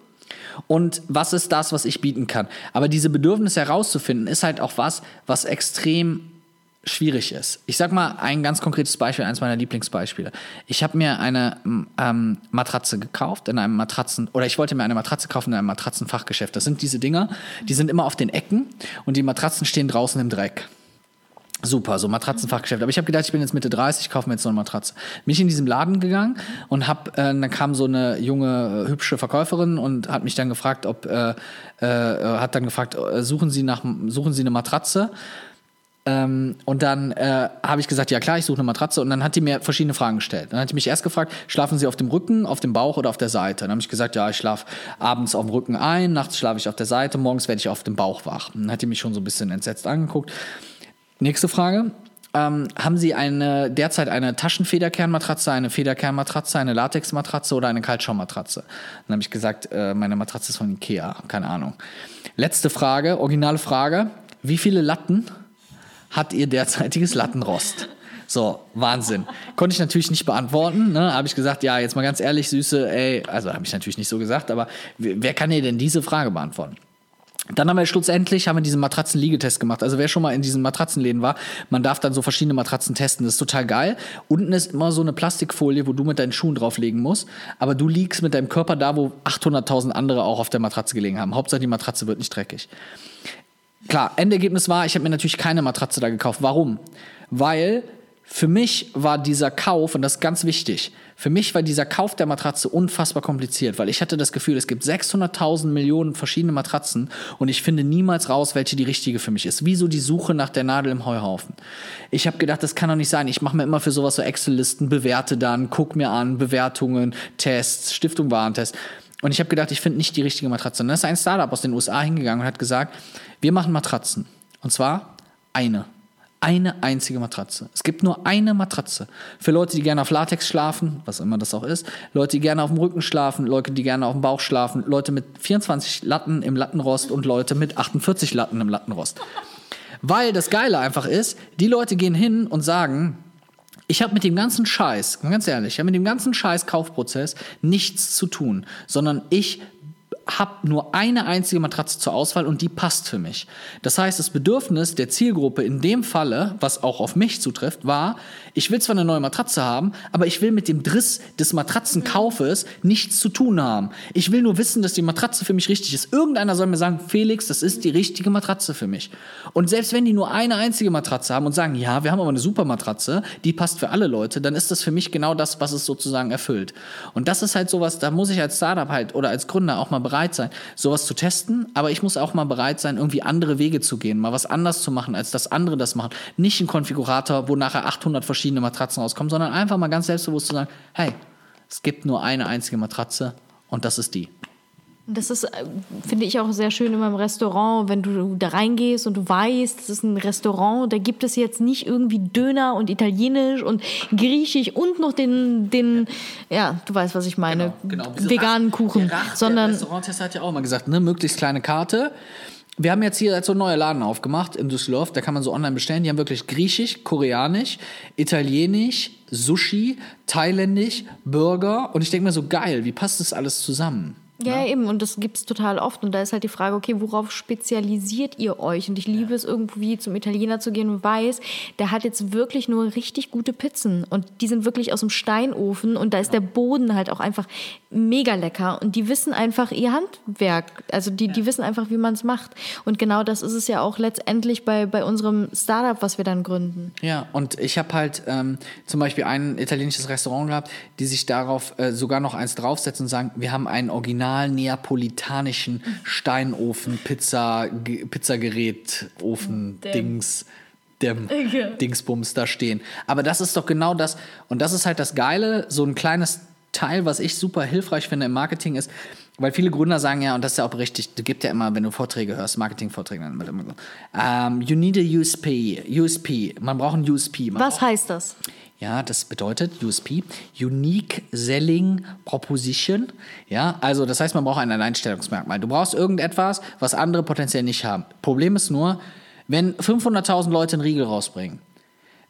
Speaker 4: und was ist das, was ich bieten kann. Aber diese Bedürfnisse herauszufinden, ist halt auch was, was extrem schwierig ist. Ich sag mal ein ganz konkretes Beispiel, eins meiner Lieblingsbeispiele. Ich habe mir eine ähm, Matratze gekauft in einem Matratzen oder ich wollte mir eine Matratze kaufen in einem Matratzenfachgeschäft. Das sind diese Dinger, die sind immer auf den Ecken und die Matratzen stehen draußen im Dreck. Super, so Matratzenfachgeschäft. Aber ich habe gedacht, ich bin jetzt Mitte 30, kaufe mir jetzt so eine Matratze. Bin ich in diesem Laden gegangen und hab, äh, dann kam so eine junge, hübsche Verkäuferin und hat mich dann gefragt, ob, äh, äh, hat dann gefragt, äh, suchen Sie nach, suchen Sie eine Matratze? Ähm, und dann äh, habe ich gesagt, ja klar, ich suche eine Matratze. Und dann hat die mir verschiedene Fragen gestellt. Dann hat die mich erst gefragt, schlafen Sie auf dem Rücken, auf dem Bauch oder auf der Seite? Dann habe ich gesagt, ja, ich schlafe abends auf dem Rücken ein, nachts schlafe ich auf der Seite, morgens werde ich auf dem Bauch wach. Dann hat die mich schon so ein bisschen entsetzt angeguckt. Nächste Frage. ähm, haben Sie eine, derzeit eine Taschenfederkernmatratze, eine Federkernmatratze, eine Latexmatratze oder eine Kaltschaummatratze? Dann habe ich gesagt, äh, meine Matratze ist von Ikea, keine Ahnung. Letzte Frage, originale Frage. Wie viele Latten hat Ihr derzeitiges Lattenrost? So, Wahnsinn. Konnte ich natürlich nicht beantworten. Ne? Habe ich gesagt, ja, jetzt mal ganz ehrlich, Süße, ey, also habe ich natürlich nicht so gesagt, aber wer kann dir denn diese Frage beantworten? Dann haben wir schlussendlich haben wir diesen Matratzenliegetest gemacht. Also wer schon mal in diesen Matratzenläden war, man darf dann so verschiedene Matratzen testen. Das ist total geil. Unten ist immer so eine Plastikfolie, wo du mit deinen Schuhen drauflegen musst. Aber du liegst mit deinem Körper da, wo 800.000 andere auch auf der Matratze gelegen haben. Hauptsache die Matratze wird nicht dreckig. Klar, Endergebnis war, ich habe mir natürlich keine Matratze da gekauft. Warum? Weil für mich war dieser Kauf, und das ist ganz wichtig, für mich war dieser Kauf der Matratze unfassbar kompliziert, weil ich hatte das Gefühl, es gibt 600.000 Millionen verschiedene Matratzen und ich finde niemals raus, welche die richtige für mich ist. Wie so die Suche nach der Nadel im Heuhaufen. Ich habe gedacht, das kann doch nicht sein. Ich mache mir immer für sowas so Excel-Listen, bewerte dann, guck mir an, Bewertungen, Tests, Stiftung Warentest. Und ich habe gedacht, ich finde nicht die richtige Matratze. Und dann ist ein Startup aus den USA hingegangen und hat gesagt, wir machen Matratzen. Und zwar eine eine einzige Matratze. Es gibt nur eine Matratze. Für Leute, die gerne auf Latex schlafen, was immer das auch ist, Leute, die gerne auf dem Rücken schlafen, Leute, die gerne auf dem Bauch schlafen, Leute mit 24 Latten im Lattenrost und Leute mit 48 Latten im Lattenrost. Weil das Geile einfach ist, die Leute gehen hin und sagen, ich habe mit dem ganzen Scheiß, ganz ehrlich, ich habe mit dem ganzen Scheiß Kaufprozess nichts zu tun, sondern ich habe nur eine einzige Matratze zur Auswahl und die passt für mich. Das heißt, das Bedürfnis der Zielgruppe in dem Falle, was auch auf mich zutrifft, war, ich will zwar eine neue Matratze haben, aber ich will mit dem Driss des Matratzenkaufes nichts zu tun haben. Ich will nur wissen, dass die Matratze für mich richtig ist. Irgendeiner soll mir sagen, Felix, das ist die richtige Matratze für mich. Und selbst wenn die nur eine einzige Matratze haben und sagen, ja, wir haben aber eine super Matratze, die passt für alle Leute, dann ist das für mich genau das, was es sozusagen erfüllt. Und das ist halt sowas, da muss ich als Startup halt oder als Gründer auch mal bereit sein, sowas zu testen, aber ich muss auch mal bereit sein, irgendwie andere Wege zu gehen, mal was anders zu machen, als das andere das machen. Nicht ein Konfigurator, wo nachher 800 verschiedene Matratzen rauskommen, sondern einfach mal ganz selbstbewusst zu sagen, hey, es gibt nur eine einzige Matratze und das ist die.
Speaker 2: Das ist, äh, finde ich, auch sehr schön in meinem Restaurant, wenn du da reingehst und du weißt, es ist ein Restaurant, da gibt es jetzt nicht irgendwie Döner und Italienisch und Griechisch und noch den, den ja, du weißt, was ich meine,
Speaker 4: Genau, genau.
Speaker 2: veganen Kuchen,
Speaker 4: Restaurant
Speaker 2: sondern
Speaker 4: Restauranttester hat ja auch mal gesagt, ne, möglichst kleine Karte. Wir haben jetzt hier so einen neuen Laden aufgemacht in Düsseldorf, da kann man so online bestellen. Die haben wirklich Griechisch, Koreanisch, Italienisch, Sushi, Thailändisch, Burger. Und ich denke mir so, geil, wie passt das alles zusammen?
Speaker 2: Ja, eben, und das gibt es total oft. Und da ist halt die Frage, okay, worauf spezialisiert ihr euch? Und ich liebe es irgendwie zum Italiener zu gehen und weiß, der hat jetzt wirklich nur richtig gute Pizzen. Und die sind wirklich aus dem Steinofen und da ist der Boden halt auch einfach mega lecker. Und die wissen einfach ihr Handwerk. Also die, die wissen einfach, wie man es macht. Und genau das ist es ja auch letztendlich bei, bei unserem Startup, was wir dann gründen.
Speaker 4: Ja, und ich habe halt ähm, zum Beispiel ein italienisches Restaurant gehabt, die sich darauf äh, sogar noch eins draufsetzen und sagen, wir haben einen original neapolitanischen Steinofen, Pizza, Ge- Pizzagerät, Ofen, Dings. Dem Dingsbums da stehen. Aber das ist doch genau das. Und das ist halt das Geile, so ein kleines Teil, was ich super hilfreich finde im Marketing ist, weil viele Gründer sagen ja, und das ist ja auch berechtigt, du gibt ja immer, wenn du Vorträge hörst, Marketingvorträge, dann wird immer so, ähm, you need a USP, USP, man braucht ein USP.
Speaker 2: Was heißt das?
Speaker 4: Ja, das bedeutet USP, Unique Selling Proposition. Ja, also das heißt, man braucht ein Alleinstellungsmerkmal. Du brauchst irgendetwas, was andere potenziell nicht haben. Problem ist nur, wenn 500.000 Leute einen Riegel rausbringen,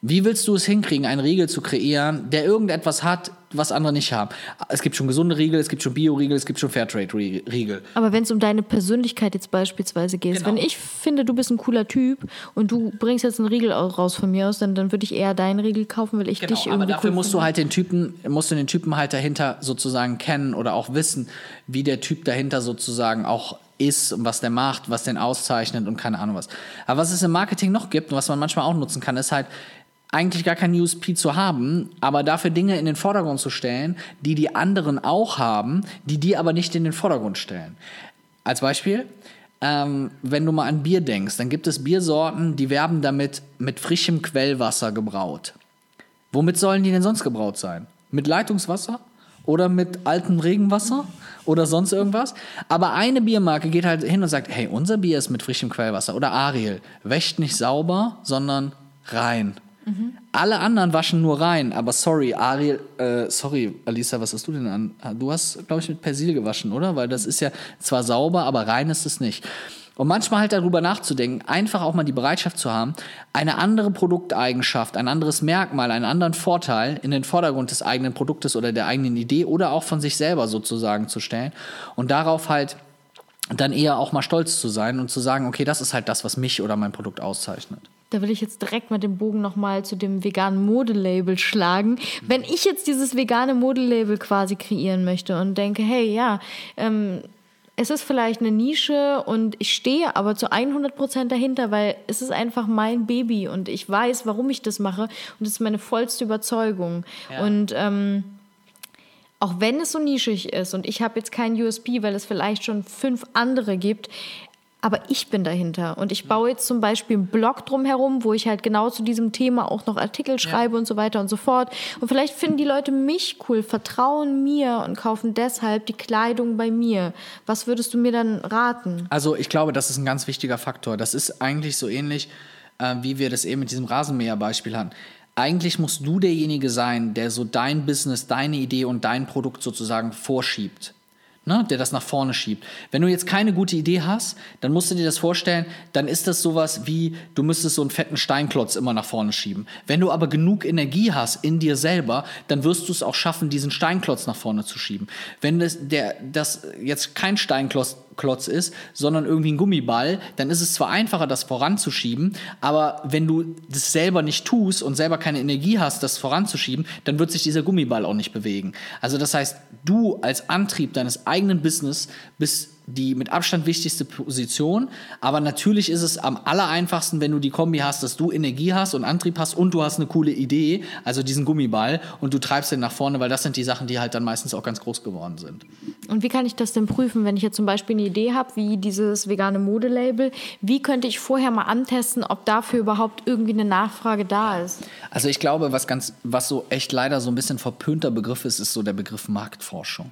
Speaker 4: wie willst du es hinkriegen, einen Riegel zu kreieren, der irgendetwas hat, was andere nicht haben? Es gibt schon gesunde Riegel, es gibt schon Bio-Riegel, es gibt schon Fairtrade-Riegel.
Speaker 2: Aber wenn es um deine Persönlichkeit jetzt beispielsweise geht,
Speaker 4: Genau.
Speaker 2: wenn ich finde, du bist ein cooler Typ und du bringst jetzt einen Riegel au- raus von mir aus, dann, dann würde ich eher deinen Riegel kaufen, weil ich dich
Speaker 4: Genau, aber
Speaker 2: irgendwie
Speaker 4: dafür
Speaker 2: cool
Speaker 4: musst du halt den Typen, musst du den Typen halt dahinter sozusagen kennen oder auch wissen, wie der Typ dahinter sozusagen auch ist und was der macht, was den auszeichnet und keine Ahnung was. Aber was es im Marketing noch gibt und was man manchmal auch nutzen kann, ist halt eigentlich gar kein USP zu haben, aber dafür Dinge in den Vordergrund zu stellen, die die anderen auch haben, die die aber nicht in den Vordergrund stellen. Als Beispiel, ähm, wenn du mal an Bier denkst, dann gibt es Biersorten, die werben damit mit frischem Quellwasser gebraut. Womit sollen die denn sonst gebraut sein? Mit Leitungswasser? Oder mit altem Regenwasser? Oder sonst irgendwas? Aber eine Biermarke geht halt hin und sagt, hey, unser Bier ist mit frischem Quellwasser. Oder Ariel, wäscht nicht sauber, sondern rein. Alle anderen waschen nur rein, aber sorry, Ariel, äh, sorry, Alisa, was hast du denn an? Du hast, glaube ich, mit Persil gewaschen, oder? Weil das ist ja zwar sauber, aber rein ist es nicht. Und manchmal halt darüber nachzudenken, einfach auch mal die Bereitschaft zu haben, eine andere Produkteigenschaft, ein anderes Merkmal, einen anderen Vorteil in den Vordergrund des eigenen Produktes oder der eigenen Idee oder auch von sich selber sozusagen zu stellen und darauf halt dann eher auch mal stolz zu sein und zu sagen, okay, das ist halt das, was mich oder mein Produkt auszeichnet.
Speaker 2: Da will ich jetzt direkt mal den Bogen nochmal zu dem veganen Modelabel schlagen. Wenn ich jetzt dieses vegane Modelabel quasi kreieren möchte und denke, hey, ja, ähm, es ist vielleicht eine Nische und ich stehe aber zu 100 Prozent dahinter, weil es ist einfach mein Baby und ich weiß, warum ich das mache und es ist meine vollste Überzeugung.
Speaker 4: Ja.
Speaker 2: Und ähm, auch wenn es so nischig ist und ich habe jetzt kein USB, weil es vielleicht schon fünf andere gibt, aber ich bin dahinter und ich baue jetzt zum Beispiel einen Blog drumherum, wo ich halt genau zu diesem Thema auch noch Artikel schreibe und so weiter und so fort. Und vielleicht finden die Leute mich cool, vertrauen mir und kaufen deshalb die Kleidung bei mir. Was würdest du mir dann raten?
Speaker 4: Also ich glaube, das ist ein ganz wichtiger Faktor. Das ist eigentlich so ähnlich, äh, wie wir das eben mit diesem Rasenmäher-Beispiel hatten. Eigentlich musst du derjenige sein, der so dein Business, deine Idee und dein Produkt sozusagen vorschiebt. Ne, der das nach vorne schiebt. Wenn du jetzt keine gute Idee hast, dann musst du dir das vorstellen, dann ist das sowas wie, du müsstest so einen fetten Steinklotz immer nach vorne schieben. Wenn du aber genug Energie hast in dir selber, dann wirst du es auch schaffen, diesen Steinklotz nach vorne zu schieben. Wenn das, der, das jetzt kein Steinklotz Klotz ist, sondern irgendwie ein Gummiball, dann ist es zwar einfacher, das voranzuschieben, aber wenn du das selber nicht tust und selber keine Energie hast, das voranzuschieben, dann wird sich dieser Gummiball auch nicht bewegen. Also das heißt, du als Antrieb deines eigenen Business bist die mit Abstand wichtigste Position. Aber natürlich ist es am aller einfachsten, wenn du die Kombi hast, dass du Energie hast und Antrieb hast und du hast eine coole Idee, also diesen Gummiball, und du treibst den nach vorne, weil das sind die Sachen, die halt dann meistens auch ganz groß geworden sind.
Speaker 2: Und wie kann ich das denn prüfen, wenn ich jetzt zum Beispiel eine Idee habe, wie dieses vegane Modelabel? Wie könnte ich vorher mal antesten, ob dafür überhaupt irgendwie eine Nachfrage da ist?
Speaker 4: Also ich glaube, was ganz, was so echt leider so ein bisschen verpönter Begriff ist, ist so der Begriff Marktforschung.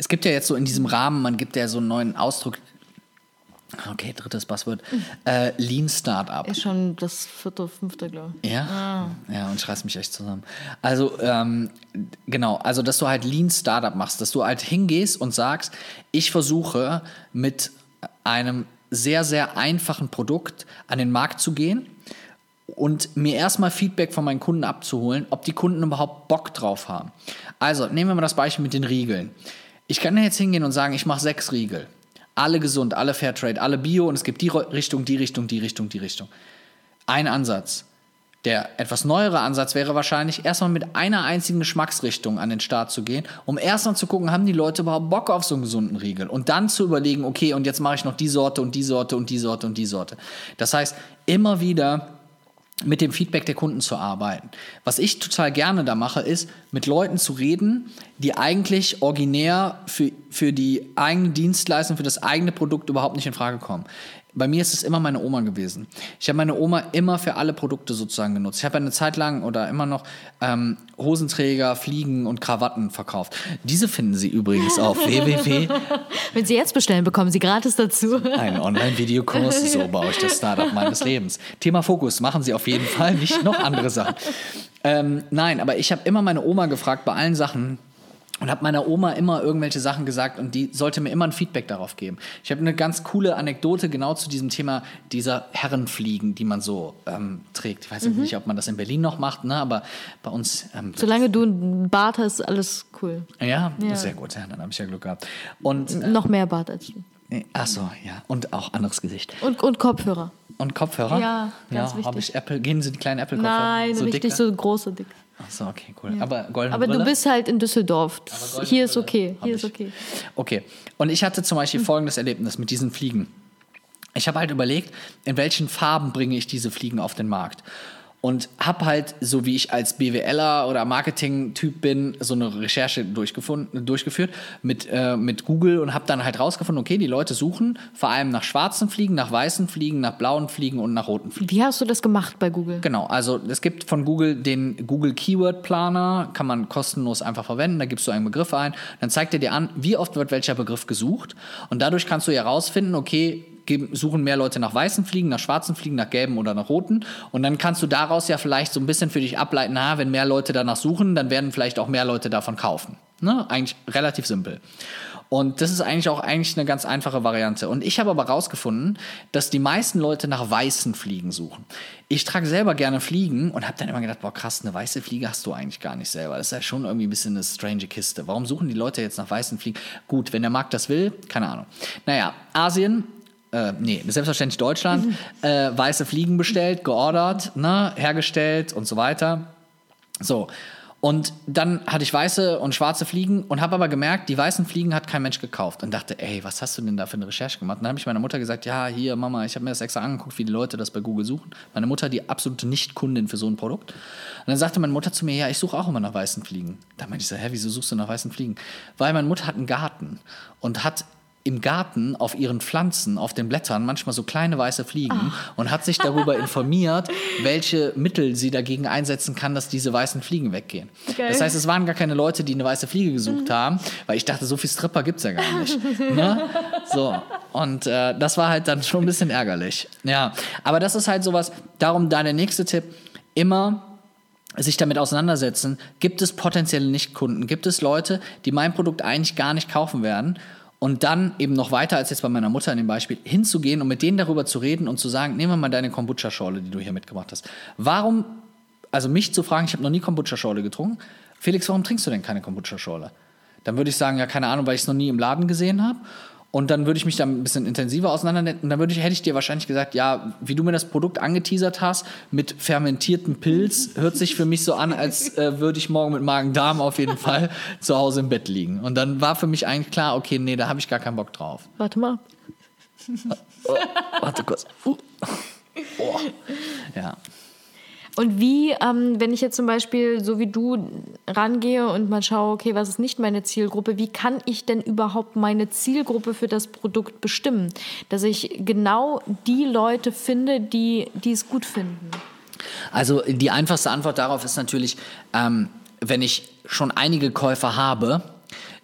Speaker 4: Es gibt ja jetzt so in diesem Rahmen, man gibt ja so einen neuen Ausdruck. Okay, drittes Buzzword. Äh, Lean Startup.
Speaker 2: Ist schon das vierte, fünfte, glaube ich.
Speaker 4: Ja? Ja, und ich reiß mich echt zusammen. Also, ähm, genau, also, dass du halt Lean Startup machst, dass du halt hingehst und sagst, ich versuche mit einem sehr, sehr einfachen Produkt an den Markt zu gehen und mir erstmal Feedback von meinen Kunden abzuholen, ob die Kunden überhaupt Bock drauf haben. Also, nehmen wir mal das Beispiel mit den Riegeln. Ich kann jetzt hingehen und sagen, ich mache sechs Riegel. Alle gesund, alle Fairtrade, alle Bio und es gibt die Richtung, die Richtung, die Richtung, die Richtung. Ein Ansatz. Der etwas neuere Ansatz wäre wahrscheinlich, erstmal mit einer einzigen Geschmacksrichtung an den Start zu gehen, um erstmal zu gucken, haben die Leute überhaupt Bock auf so einen gesunden Riegel? Und dann zu überlegen, okay, und jetzt mache ich noch die Sorte und die Sorte und die Sorte und die Sorte. Das heißt, immer wieder mit dem Feedback der Kunden zu arbeiten. Was ich total gerne da mache, ist, mit Leuten zu reden, die eigentlich originär für, für die eigene Dienstleistung, für das eigene Produkt überhaupt nicht in Frage kommen. Bei mir ist es immer meine Oma gewesen. Ich habe meine Oma immer für alle Produkte sozusagen genutzt. Ich habe eine Zeit lang oder immer noch ähm, Hosenträger, Fliegen und Krawatten verkauft. Diese finden Sie übrigens auf www.
Speaker 2: Wenn Sie jetzt bestellen, bekommen Sie gratis dazu.
Speaker 4: Ein Online-Videokurs, so baue ich das Startup meines Lebens. Thema Fokus, machen Sie auf jeden Fall, nicht noch andere Sachen. Ähm, nein, aber ich habe immer meine Oma gefragt bei allen Sachen, und habe meiner Oma immer irgendwelche Sachen gesagt und die sollte mir immer ein Feedback darauf geben. Ich habe eine ganz coole Anekdote genau zu diesem Thema dieser Herrenfliegen, die man so ähm, trägt. Ich weiß mhm. nicht, ob man das in Berlin noch macht, ne? aber bei uns. Ähm,
Speaker 2: Solange du einen Bart hast, alles cool.
Speaker 4: Ja, ja. sehr gut. Ja, dann habe ich ja Glück gehabt. Und,
Speaker 2: äh, noch mehr Bart als du.
Speaker 4: Ach so, ja. Und auch anderes Gesicht.
Speaker 2: Und, und Kopfhörer.
Speaker 4: Und Kopfhörer?
Speaker 2: Ja, ganz
Speaker 4: ja,
Speaker 2: wichtig.
Speaker 4: Habe ich Apple, gehen Sie die kleinen Apple-Kopfhörer?
Speaker 2: Nein,
Speaker 4: so
Speaker 2: richtig
Speaker 4: dick,
Speaker 2: so große, dick.
Speaker 4: Ach so, okay, cool. Ja. Aber goldene
Speaker 2: Aber
Speaker 4: Brille?
Speaker 2: du bist halt in Düsseldorf. Hier ist okay. Hier ist okay.
Speaker 4: Okay. Und ich hatte zum Beispiel folgendes Erlebnis mit diesen Fliegen. Ich habe halt überlegt, in welchen Farben bringe ich diese Fliegen auf den Markt. Und habe halt, so wie ich als BWLer oder Marketing-Typ bin, so eine Recherche durchgefunden, durchgeführt mit, äh, mit Google und habe dann halt rausgefunden, okay, die Leute suchen vor allem nach schwarzen Fliegen, nach weißen Fliegen, nach blauen Fliegen und nach roten Fliegen.
Speaker 2: Wie hast du das gemacht bei Google?
Speaker 4: Genau, also es gibt von Google den Google Keyword Planer, kann man kostenlos einfach verwenden. Da gibst du einen Begriff ein, dann zeigt er dir an, wie oft wird welcher Begriff gesucht und dadurch kannst du ja herausfinden, okay, geben, suchen mehr Leute nach weißen Fliegen, nach schwarzen Fliegen, nach gelben oder nach roten. Und dann kannst du daraus ja vielleicht so ein bisschen für dich ableiten, na, wenn mehr Leute danach suchen, dann werden vielleicht auch mehr Leute davon kaufen. Ne? Eigentlich relativ simpel. Und das ist eigentlich auch eigentlich eine ganz einfache Variante. Und ich habe aber rausgefunden, dass die meisten Leute nach weißen Fliegen suchen. Ich trage selber gerne Fliegen und habe dann immer gedacht, boah krass, eine weiße Fliege hast du eigentlich gar nicht selber. Das ist ja schon irgendwie ein bisschen eine strange Kiste. Warum suchen die Leute jetzt nach weißen Fliegen? Gut, wenn der Markt das will, keine Ahnung. Naja, Asien, äh, nee, selbstverständlich Deutschland, äh, weiße Fliegen bestellt, geordert, ne, hergestellt und so weiter. So. Und dann hatte ich weiße und schwarze Fliegen und habe aber gemerkt, die weißen Fliegen hat kein Mensch gekauft und dachte, ey, was hast du denn da für eine Recherche gemacht? Und dann habe ich meiner Mutter gesagt, ja, hier, Mama, ich habe mir das extra angeguckt, wie die Leute das bei Google suchen. Meine Mutter, die absolute Nicht-Kundin für so ein Produkt. Und dann sagte meine Mutter zu mir, ja, ich suche auch immer nach weißen Fliegen. Da meinte ich so, hä, wieso suchst du nach weißen Fliegen? Weil meine Mutter hat einen Garten und hat im Garten auf ihren Pflanzen, auf den Blättern manchmal so kleine weiße Fliegen und hat sich darüber informiert, welche Mittel sie dagegen einsetzen kann, dass diese weißen Fliegen weggehen.
Speaker 2: Geil.
Speaker 4: Das heißt, es waren gar keine Leute, die eine weiße Fliege gesucht haben, weil ich dachte, so viel Stripper gibt es ja gar nicht. ne? So. Und äh, das war halt dann schon ein bisschen ärgerlich. Ja. Aber das ist halt sowas, darum da der nächste Tipp, immer sich damit auseinandersetzen, gibt es potenzielle Nichtkunden, gibt es Leute, die mein Produkt eigentlich gar nicht kaufen werden und dann eben noch weiter als jetzt bei meiner Mutter in dem Beispiel hinzugehen und mit denen darüber zu reden und zu sagen, nehmen wir mal deine Kombucha-Schorle, die du hier mitgebracht hast. Warum, also mich zu fragen, ich habe noch nie Kombucha-Schorle getrunken. Felix, warum trinkst du denn keine Kombucha-Schorle? Dann würde ich sagen, ja, keine Ahnung, weil ich es noch nie im Laden gesehen habe. Und dann würde ich mich da ein bisschen intensiver auseinandersetzen. Und dann würde ich, hätte ich dir wahrscheinlich gesagt, ja, wie du mir das Produkt angeteasert hast, mit fermentiertem Pilz, hört sich für mich so an, als äh, würde ich morgen mit Magen-Darm auf jeden Fall zu Hause im Bett liegen. Und dann war für mich eigentlich klar, okay, nee, da habe ich gar keinen Bock drauf.
Speaker 2: Warte mal.
Speaker 4: Oh, warte kurz. Uh. Oh. Ja.
Speaker 2: Und wie, ähm, wenn ich jetzt zum Beispiel so wie du rangehe und mal schaue, okay, was ist nicht meine Zielgruppe, wie kann ich denn überhaupt meine Zielgruppe für das Produkt bestimmen? Dass ich genau die Leute finde, die, die es gut finden.
Speaker 4: Also die einfachste Antwort darauf ist natürlich, ähm, wenn ich schon einige Käufer habe,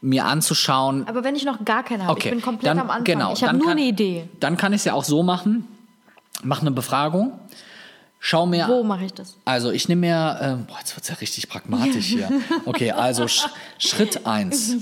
Speaker 4: mir anzuschauen,
Speaker 2: Aber wenn ich noch gar keine habe,
Speaker 4: Okay,
Speaker 2: ich bin komplett
Speaker 4: dann-
Speaker 2: am Anfang,
Speaker 4: genau,
Speaker 2: ich habe nur
Speaker 4: kann-
Speaker 2: eine Idee.
Speaker 4: dann kann ich es ja auch so machen, mach eine Befragung, schau mir
Speaker 2: Wo mache ich das?
Speaker 4: Also ich nehme mir, ähm, boah, jetzt wird es ja richtig pragmatisch hier. Okay, also Sch Schritt 1.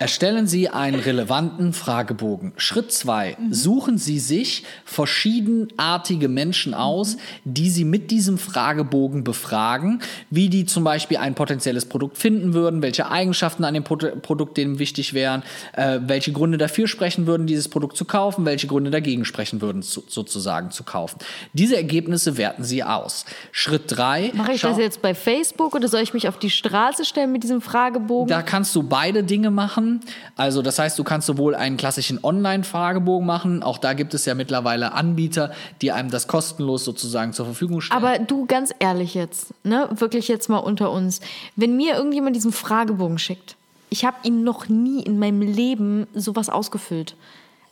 Speaker 4: Erstellen Sie einen relevanten Fragebogen. Schritt 2. Suchen Sie sich verschiedenartige Menschen aus, die Sie mit diesem Fragebogen befragen, wie die zum Beispiel ein potenzielles Produkt finden würden, welche Eigenschaften an dem Pro Produkt denen wichtig wären, äh, welche Gründe dafür sprechen würden, dieses Produkt zu kaufen, welche Gründe dagegen sprechen würden, zu, sozusagen zu kaufen. Diese Ergebnisse werten Sie aus. Schritt 3.
Speaker 2: Mache ich das jetzt bei Facebook oder soll ich mich auf die Straße stellen mit diesem Fragebogen?
Speaker 4: Da kannst du beide Dinge machen. Also das heißt, du kannst sowohl einen klassischen Online-Fragebogen machen. Auch da gibt es ja mittlerweile Anbieter, die einem das kostenlos sozusagen zur Verfügung stellen.
Speaker 2: Aber du, ganz ehrlich jetzt, ne, wirklich jetzt mal unter uns, wenn mir irgendjemand diesen Fragebogen schickt, ich habe ihn noch nie in meinem Leben sowas ausgefüllt.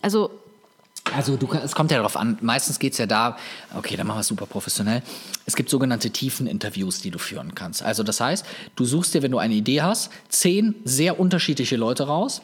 Speaker 2: Also,
Speaker 4: Also du, es kommt ja darauf an, meistens geht es ja da, okay, dann machen wir es super professionell. Es gibt sogenannte Tiefeninterviews, die du führen kannst. Also das heißt, du suchst dir, wenn du eine Idee hast, zehn sehr unterschiedliche Leute raus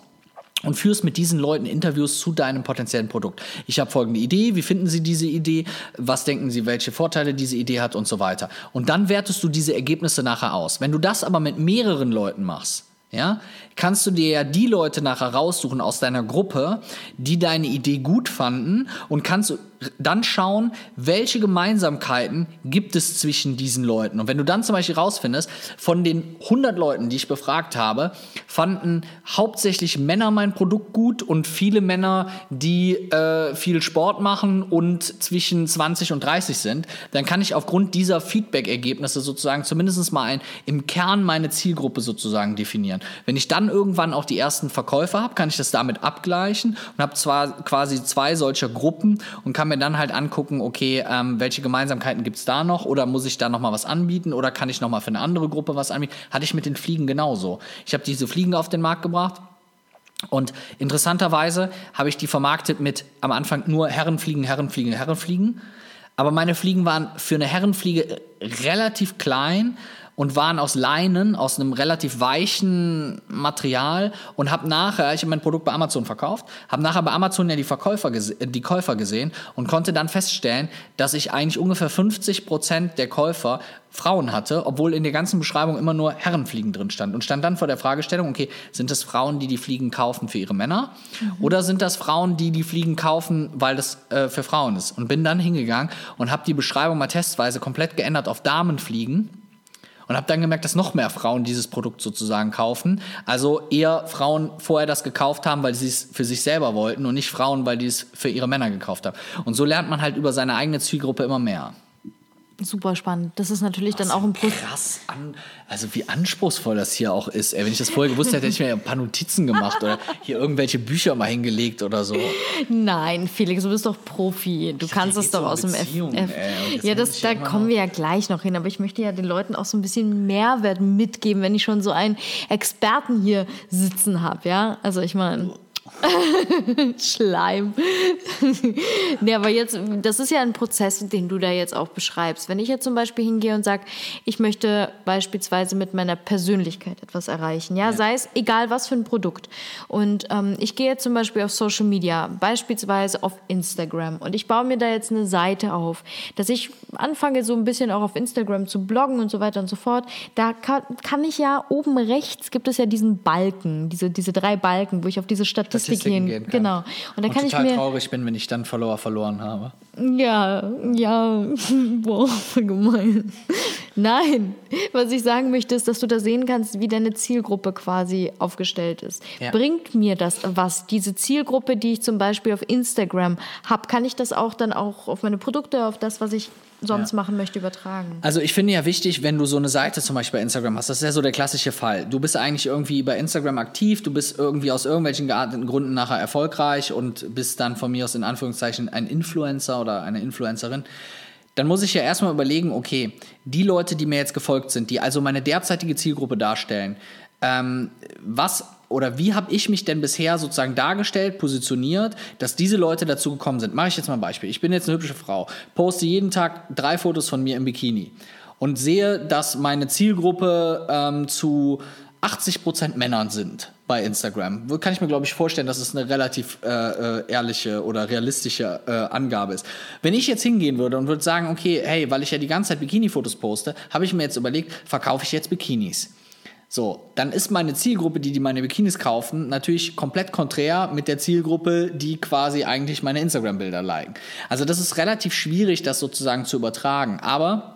Speaker 4: und führst mit diesen Leuten Interviews zu deinem potenziellen Produkt. Ich habe folgende Idee, wie finden Sie diese Idee, was denken Sie, welche Vorteile diese Idee hat und so weiter. Und dann wertest du diese Ergebnisse nachher aus. Wenn du das aber mit mehreren Leuten machst, ja, kannst du dir ja die Leute nachher raussuchen aus deiner Gruppe, die deine Idee gut fanden und kannst du dann schauen, welche Gemeinsamkeiten gibt es zwischen diesen Leuten. Und wenn du dann zum Beispiel rausfindest, von den 100 Leuten, die ich befragt habe, fanden hauptsächlich Männer mein Produkt gut und viele Männer, die äh, viel Sport machen und zwischen 20 und 30 sind, dann kann ich aufgrund dieser Feedback-Ergebnisse sozusagen zumindest mal ein, im Kern meine Zielgruppe sozusagen definieren. Wenn ich dann irgendwann auch die ersten Verkäufer habe, kann ich das damit abgleichen und habe zwar quasi zwei solcher Gruppen und kann mir dann halt angucken, okay, ähm, welche Gemeinsamkeiten gibt es da noch oder muss ich da noch mal was anbieten oder kann ich noch mal für eine andere Gruppe was anbieten? Hatte ich mit den Fliegen genauso. Ich habe diese Fliegen auf den Markt gebracht. Und interessanterweise habe ich die vermarktet mit am Anfang nur Herrenfliegen, Herrenfliegen, Herrenfliegen. Aber meine Fliegen waren für eine Herrenfliege relativ klein und waren aus Leinen, aus einem relativ weichen Material und habe nachher, ich habe mein Produkt bei Amazon verkauft, habe nachher bei Amazon ja die Verkäufer die Käufer gesehen und konnte dann feststellen, dass ich eigentlich ungefähr 50 Prozent der Käufer Frauen hatte, obwohl in der ganzen Beschreibung immer nur Herrenfliegen drin stand und stand dann vor der Fragestellung, okay, sind das Frauen, die die Fliegen kaufen für ihre Männer mhm. oder sind das Frauen, die die Fliegen kaufen, weil das äh, für Frauen ist und bin dann hingegangen und habe die Beschreibung mal testweise komplett geändert auf Damenfliegen und habe dann gemerkt, dass noch mehr Frauen dieses Produkt sozusagen kaufen. Also eher Frauen vorher das gekauft haben, weil sie es für sich selber wollten und nicht Frauen, weil die es für ihre Männer gekauft haben. Und so lernt man halt über seine eigene Zielgruppe immer mehr
Speaker 2: super spannend. Das ist natürlich Was dann auch ein Plus.
Speaker 4: Krass an, also wie anspruchsvoll das hier auch ist. Ey, wenn ich das vorher gewusst hätte, hätte ich mir ein paar Notizen gemacht oder hier irgendwelche Bücher mal hingelegt oder so.
Speaker 2: Nein, Felix, du bist doch Profi. Du ich kannst es doch aus dem F. F ja, das, da kommen wir ja gleich noch hin. Aber ich möchte ja den Leuten auch so ein bisschen Mehrwert mitgeben, wenn ich schon so einen Experten hier sitzen habe. Ja, also ich meine. Schleim. nee, aber jetzt, das ist ja ein Prozess, den du da jetzt auch beschreibst. Wenn ich jetzt zum Beispiel hingehe und sage, ich möchte beispielsweise mit meiner Persönlichkeit etwas erreichen, ja, ja. sei es egal was für ein Produkt. Und ähm, ich gehe jetzt zum Beispiel auf Social Media, beispielsweise auf Instagram, und ich baue mir da jetzt eine Seite auf, dass ich anfange, so ein bisschen auch auf Instagram zu bloggen und so weiter und so fort. Da kann, kann ich ja oben rechts gibt es ja diesen Balken, diese, diese drei Balken, wo ich auf diese Statistik Statistiken, gehen kann. Genau.
Speaker 4: Und da und kann total ich mir traurig bin, wenn ich dann Follower verloren habe.
Speaker 2: Ja, ja, boah, gemein. Nein, was ich sagen möchte, ist, dass du da sehen kannst, wie deine Zielgruppe quasi aufgestellt ist. Ja. Bringt mir das was? Diese Zielgruppe, die ich zum Beispiel auf Instagram habe, kann ich das auch dann auch auf meine Produkte, auf das, was ich sonst ja. machen möchte, übertragen.
Speaker 4: Also ich finde ja wichtig, wenn du so eine Seite zum Beispiel bei Instagram hast, das ist ja so der klassische Fall. Du bist eigentlich irgendwie bei Instagram aktiv, du bist irgendwie aus irgendwelchen Gründen nachher erfolgreich und bist dann von mir aus in Anführungszeichen ein Influencer oder eine Influencerin. Dann muss ich ja erstmal überlegen, okay, die Leute, die mir jetzt gefolgt sind, die also meine derzeitige Zielgruppe darstellen, ähm, was oder wie habe ich mich denn bisher sozusagen dargestellt, positioniert, dass diese Leute dazu gekommen sind? Mache ich jetzt mal ein Beispiel. Ich bin jetzt eine hübsche Frau, poste jeden Tag drei Fotos von mir im Bikini und sehe, dass meine Zielgruppe ähm, zu 80% Männern sind bei Instagram. Kann ich mir, glaube ich, vorstellen, dass es eine relativ äh, äh, ehrliche oder realistische äh, Angabe ist. Wenn ich jetzt hingehen würde und würde sagen, okay, hey, weil ich ja die ganze Zeit Bikini-Fotos poste, habe ich mir jetzt überlegt, verkaufe ich jetzt Bikinis. So, dann ist meine Zielgruppe, die, die meine Bikinis kaufen, natürlich komplett konträr mit der Zielgruppe, die quasi eigentlich meine Instagram-Bilder liken. Also das ist relativ schwierig, das sozusagen zu übertragen. Aber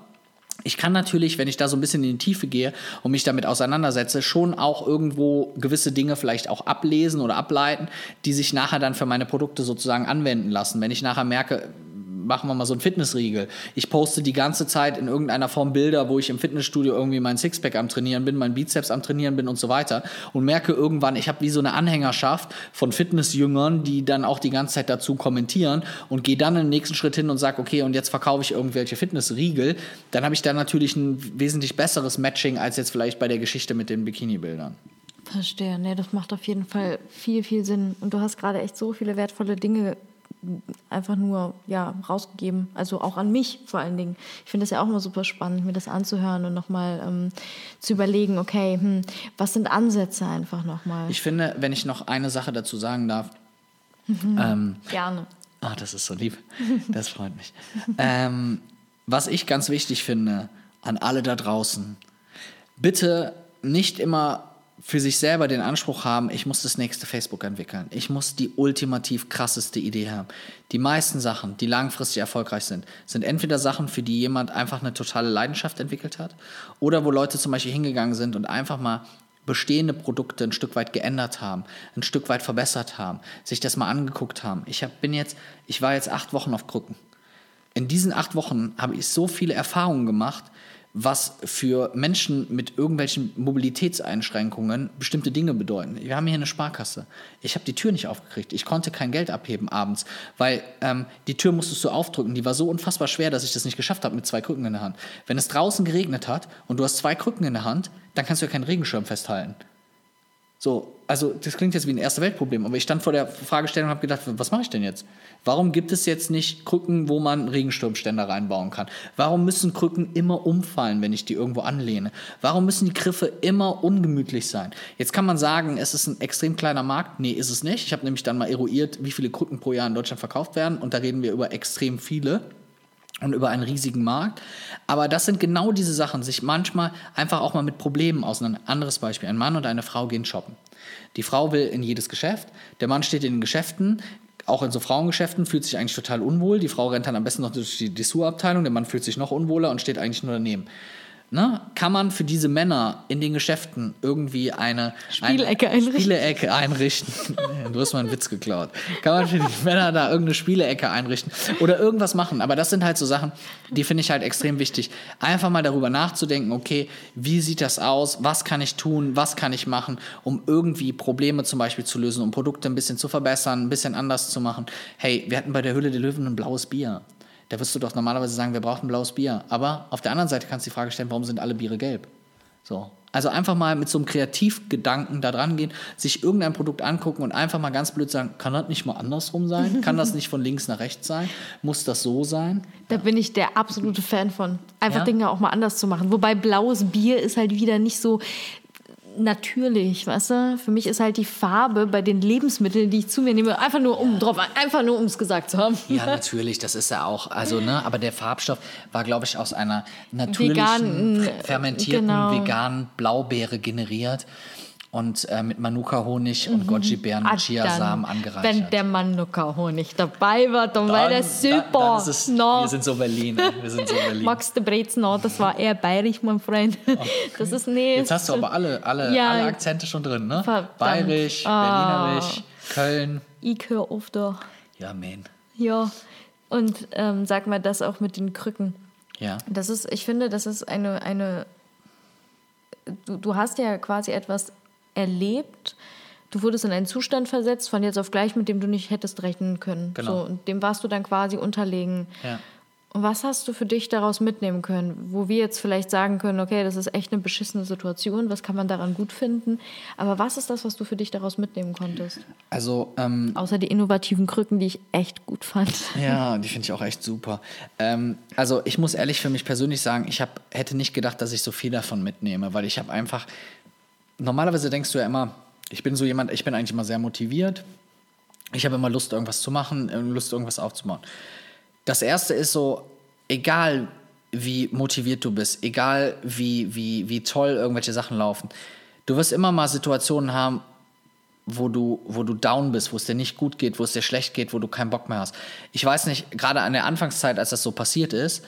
Speaker 4: ich kann natürlich, wenn ich da so ein bisschen in die Tiefe gehe und mich damit auseinandersetze, schon auch irgendwo gewisse Dinge vielleicht auch ablesen oder ableiten, die sich nachher dann für meine Produkte sozusagen anwenden lassen. Wenn ich nachher merke, machen wir mal so ein Fitnessriegel. Ich poste die ganze Zeit in irgendeiner Form Bilder, wo ich im Fitnessstudio irgendwie mein Sixpack am Trainieren bin, mein Bizeps am Trainieren bin und so weiter und merke irgendwann, ich habe wie so eine Anhängerschaft von Fitnessjüngern, die dann auch die ganze Zeit dazu kommentieren und gehe dann den nächsten Schritt hin und sage, okay, und jetzt verkaufe ich irgendwelche Fitnessriegel, dann habe ich da natürlich ein wesentlich besseres Matching als jetzt vielleicht bei der Geschichte mit den Bikini-Bildern.
Speaker 2: Verstehe, nee, das macht auf jeden Fall viel, viel Sinn. Und du hast gerade echt so viele wertvolle Dinge einfach nur ja, rausgegeben. Also auch an mich vor allen Dingen. Ich finde es ja auch immer super spannend, mir das anzuhören und nochmal ähm, zu überlegen, okay, hm, was sind Ansätze einfach nochmal.
Speaker 4: Ich finde, wenn ich noch eine Sache dazu sagen darf. Mhm.
Speaker 2: Ähm, Gerne.
Speaker 4: Ah, das ist so lieb. Das freut mich. ähm, was ich ganz wichtig finde an alle da draußen, bitte nicht immer für sich selber den Anspruch haben, ich muss das nächste Facebook entwickeln. Ich muss die ultimativ krasseste Idee haben. Die meisten Sachen, die langfristig erfolgreich sind, sind entweder Sachen, für die jemand einfach eine totale Leidenschaft entwickelt hat oder wo Leute zum Beispiel hingegangen sind und einfach mal bestehende Produkte ein Stück weit geändert haben, ein Stück weit verbessert haben, sich das mal angeguckt haben. Ich hab, bin jetzt, ich war jetzt acht Wochen auf Krücken. In diesen acht Wochen habe ich so viele Erfahrungen gemacht, was für Menschen mit irgendwelchen Mobilitätseinschränkungen bestimmte Dinge bedeuten. Wir haben hier eine Sparkasse. Ich habe die Tür nicht aufgekriegt. Ich konnte kein Geld abheben abends, weil ähm, die Tür musstest du aufdrücken. Die war so unfassbar schwer, dass ich das nicht geschafft habe mit zwei Krücken in der Hand. Wenn es draußen geregnet hat und du hast zwei Krücken in der Hand, dann kannst du ja keinen Regenschirm festhalten. So, also das klingt jetzt wie ein erste Weltproblem, aber ich stand vor der Fragestellung und habe gedacht, was mache ich denn jetzt? Warum gibt es jetzt nicht Krücken, wo man Regenschirmständer reinbauen kann? Warum müssen Krücken immer umfallen, wenn ich die irgendwo anlehne? Warum müssen die Griffe immer ungemütlich sein? Jetzt kann man sagen, es ist ein extrem kleiner Markt. Nee, ist es nicht. Ich habe nämlich dann mal eruiert, wie viele Krücken pro Jahr in Deutschland verkauft werden und da reden wir über extrem viele und über einen riesigen Markt. Aber das sind genau diese Sachen, sich manchmal einfach auch mal mit Problemen auseinander. Anderes Beispiel, ein Mann und eine Frau gehen shoppen. Die Frau will in jedes Geschäft, der Mann steht in den Geschäften, auch in so Frauengeschäften, fühlt sich eigentlich total unwohl. Die Frau rennt dann am besten noch durch die Dessous-Abteilung, der Mann fühlt sich noch unwohler und steht eigentlich nur daneben. Ne? Kann man für diese Männer in den Geschäften irgendwie eine
Speaker 2: Spielecke
Speaker 4: eine
Speaker 2: einrichten?
Speaker 4: Spielecke einrichten? du hast mal einen Witz geklaut. Kann man für die Männer da irgendeine Spielecke einrichten oder irgendwas machen? Aber das sind halt so Sachen, die finde ich halt extrem wichtig. Einfach mal darüber nachzudenken, okay, wie sieht das aus? Was kann ich tun? Was kann ich machen, um irgendwie Probleme zum Beispiel zu lösen, um Produkte ein bisschen zu verbessern, ein bisschen anders zu machen? Hey, wir hatten bei der Hülle der Löwen ein blaues Bier. Da wirst du doch normalerweise sagen, wir brauchen ein blaues Bier. Aber auf der anderen Seite kannst du die Frage stellen, warum sind alle Biere gelb? So. Also einfach mal mit so einem Kreativgedanken da dran gehen, sich irgendein Produkt angucken und einfach mal ganz blöd sagen, kann das nicht mal andersrum sein? Kann das nicht von links nach rechts sein? Muss das so sein?
Speaker 2: Da bin ich der absolute Fan von. Einfach
Speaker 4: Ja?
Speaker 2: Dinge auch mal anders zu machen. Wobei blaues Bier ist halt wieder nicht so natürlich, weißt du? Für mich ist halt die Farbe bei den Lebensmitteln, die ich zu mir nehme, einfach nur um drauf, einfach nur um es gesagt zu haben.
Speaker 4: Ja, natürlich, das ist ja auch, also, ne, aber der Farbstoff war, glaube ich, aus einer natürlichen,
Speaker 2: Veganen,
Speaker 4: f- fermentierten,
Speaker 2: genau.
Speaker 4: veganen Blaubeere generiert und äh, mit Manuka-Honig und Goji-Beeren und Chiasamen
Speaker 2: dann,
Speaker 4: angereichert.
Speaker 2: Wenn der Manuka-Honig dabei war, dann, war der super.
Speaker 4: Dann, dann ist es,
Speaker 2: No.
Speaker 4: Wir sind so Berliner. Wir sind so Berlin.
Speaker 2: Magst du Brezen noch? Das war eher bayerisch, mein Freund. Das ist, nee.
Speaker 4: Jetzt hast du aber alle, alle,
Speaker 2: Ja.
Speaker 4: alle Akzente schon drin, ne?
Speaker 2: Verdammt.
Speaker 4: Bayerisch,
Speaker 2: Ah.
Speaker 4: Berlinerisch, Köln.
Speaker 2: Ich höre oft da.
Speaker 4: Ja, man.
Speaker 2: Ja. Und ähm, sag mal das auch mit den Krücken.
Speaker 4: Ja.
Speaker 2: Das ist, ich finde, das ist eine, eine du, du hast ja quasi etwas erlebt. Du wurdest in einen Zustand versetzt, von jetzt auf gleich, mit dem du nicht hättest rechnen können.
Speaker 4: Genau.
Speaker 2: So, und dem warst du dann quasi unterlegen.
Speaker 4: Ja.
Speaker 2: Und was hast du für dich daraus mitnehmen können? Wo wir jetzt vielleicht sagen können, okay, das ist echt eine beschissene Situation, was kann man daran gut finden? Aber was ist das, was du für dich daraus mitnehmen konntest?
Speaker 4: Also, ähm,
Speaker 2: Außer die innovativen Krücken, die ich echt gut fand.
Speaker 4: Ja, die finde ich auch echt super. Ähm, also ich muss ehrlich für mich persönlich sagen, ich hab, hätte nicht gedacht, dass ich so viel davon mitnehme, weil ich habe einfach, normalerweise denkst du ja immer, ich bin so jemand, ich bin eigentlich immer sehr motiviert. Ich habe immer Lust, irgendwas zu machen, äh, Lust, irgendwas aufzubauen. Das erste ist so, egal wie motiviert du bist, egal wie, wie, wie toll irgendwelche Sachen laufen, du wirst immer mal Situationen haben, wo du, wo du down bist, wo es dir nicht gut geht, wo es dir schlecht geht, wo du keinen Bock mehr hast. Ich weiß nicht, gerade an der Anfangszeit, als das so passiert ist,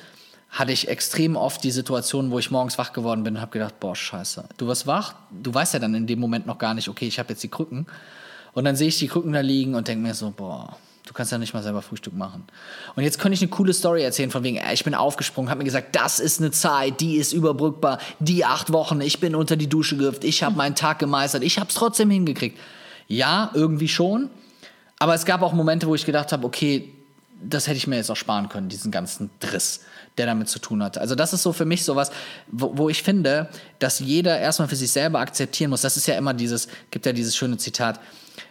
Speaker 4: hatte ich extrem oft die Situation, wo ich morgens wach geworden bin und habe gedacht, boah, scheiße. Du wirst wach, du weißt ja dann in dem Moment noch gar nicht, okay, ich habe jetzt die Krücken. Und dann sehe ich die Krücken da liegen und denke mir so, boah, du kannst ja nicht mal selber Frühstück machen. Und jetzt könnte ich eine coole Story erzählen von wegen, ey, ich bin aufgesprungen, habe mir gesagt, das ist eine Zeit, die ist überbrückbar, die acht Wochen, ich bin unter die Dusche gehüpft, ich habe meinen Tag gemeistert, ich habe es trotzdem hingekriegt. Ja, irgendwie schon. Aber es gab auch Momente, wo ich gedacht habe, okay, das hätte ich mir jetzt auch sparen können, diesen ganzen Driss, der damit zu tun hat. Also das ist so für mich sowas, wo, wo ich finde, dass jeder erstmal für sich selber akzeptieren muss. Das ist ja immer dieses, gibt ja dieses schöne Zitat,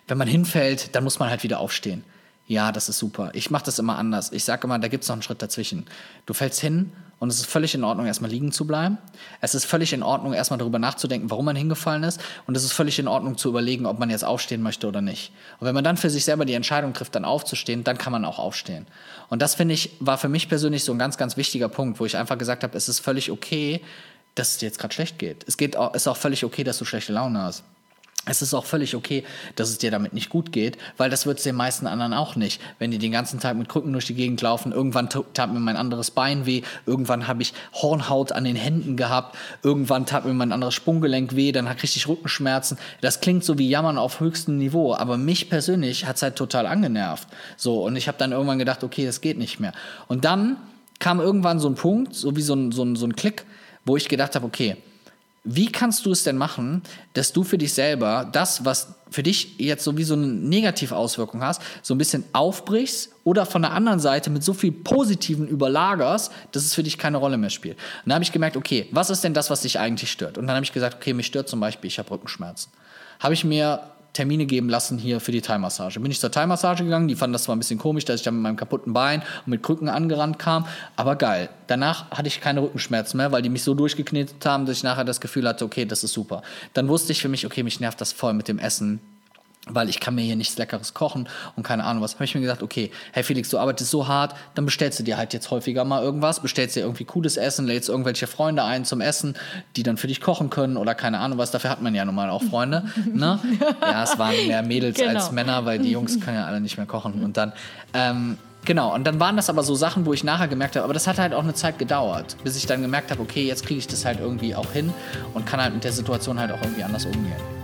Speaker 4: wenn man hinfällt, dann muss man halt wieder aufstehen. Ja, das ist super. Ich mache das immer anders. Ich sage immer, da gibt es noch einen Schritt dazwischen. Du fällst hin und es ist völlig in Ordnung, erstmal liegen zu bleiben. Es ist völlig in Ordnung, erstmal darüber nachzudenken, warum man hingefallen ist. Und es ist völlig in Ordnung zu überlegen, ob man jetzt aufstehen möchte oder nicht. Und wenn man dann für sich selber die Entscheidung trifft, dann aufzustehen, dann kann man auch aufstehen. Und das finde ich, war für mich persönlich so ein ganz, ganz wichtiger Punkt, wo ich einfach gesagt habe, es ist völlig okay, dass es dir jetzt gerade schlecht geht. Es geht auch, ist auch völlig okay, dass du schlechte Laune hast. Es ist auch völlig okay, dass es dir damit nicht gut geht, weil das wird es den meisten anderen auch nicht. Wenn die den ganzen Tag mit Krücken durch die Gegend laufen, irgendwann tat mir mein anderes Bein weh, irgendwann habe ich Hornhaut an den Händen gehabt, irgendwann tat mir mein anderes Sprunggelenk weh, dann kriegte ich Rückenschmerzen. Das klingt so wie Jammern auf höchstem Niveau, aber mich persönlich hat es halt total angenervt. So, und ich habe dann irgendwann gedacht, okay, das geht nicht mehr. Und dann kam irgendwann so ein Punkt, so wie so ein, so ein, so ein Klick, wo ich gedacht habe, okay, wie kannst du es denn machen, dass du für dich selber das, was für dich jetzt sowieso eine Negativauswirkung hast, so ein bisschen aufbrichst oder von der anderen Seite mit so viel Positiven überlagerst, dass es für dich keine Rolle mehr spielt. Und dann habe ich gemerkt, okay, was ist denn das, was dich eigentlich stört? Und dann habe ich gesagt, okay, mich stört zum Beispiel, ich habe Rückenschmerzen. habe ich mir Termine geben lassen hier für die Thai-Massage. Bin ich zur Thai-Massage gegangen, die fanden das zwar ein bisschen komisch, dass ich dann mit meinem kaputten Bein und mit Krücken angerannt kam, aber geil. Danach hatte ich keine Rückenschmerzen mehr, weil die mich so durchgeknetet haben, dass ich nachher das Gefühl hatte, okay, das ist super. Dann wusste ich für mich, okay, mich nervt das voll mit dem Essen weil ich kann mir hier nichts Leckeres kochen und keine Ahnung was. Habe ich mir gesagt, okay, hey Felix, du arbeitest so hart, dann bestellst du dir halt jetzt häufiger mal irgendwas, bestellst dir irgendwie cooles Essen, lädst irgendwelche Freunde ein zum Essen, die dann für dich kochen können oder keine Ahnung was. Dafür hat man ja nun mal auch Freunde. ne? Ja, es waren mehr Mädels genau. als Männer, weil die Jungs können ja alle nicht mehr kochen. Und dann ähm, Genau, und dann waren das aber so Sachen, wo ich nachher gemerkt habe, aber das hat halt auch eine Zeit gedauert, bis ich dann gemerkt habe, okay, jetzt kriege ich das halt irgendwie auch hin und kann halt mit der Situation halt auch irgendwie anders umgehen.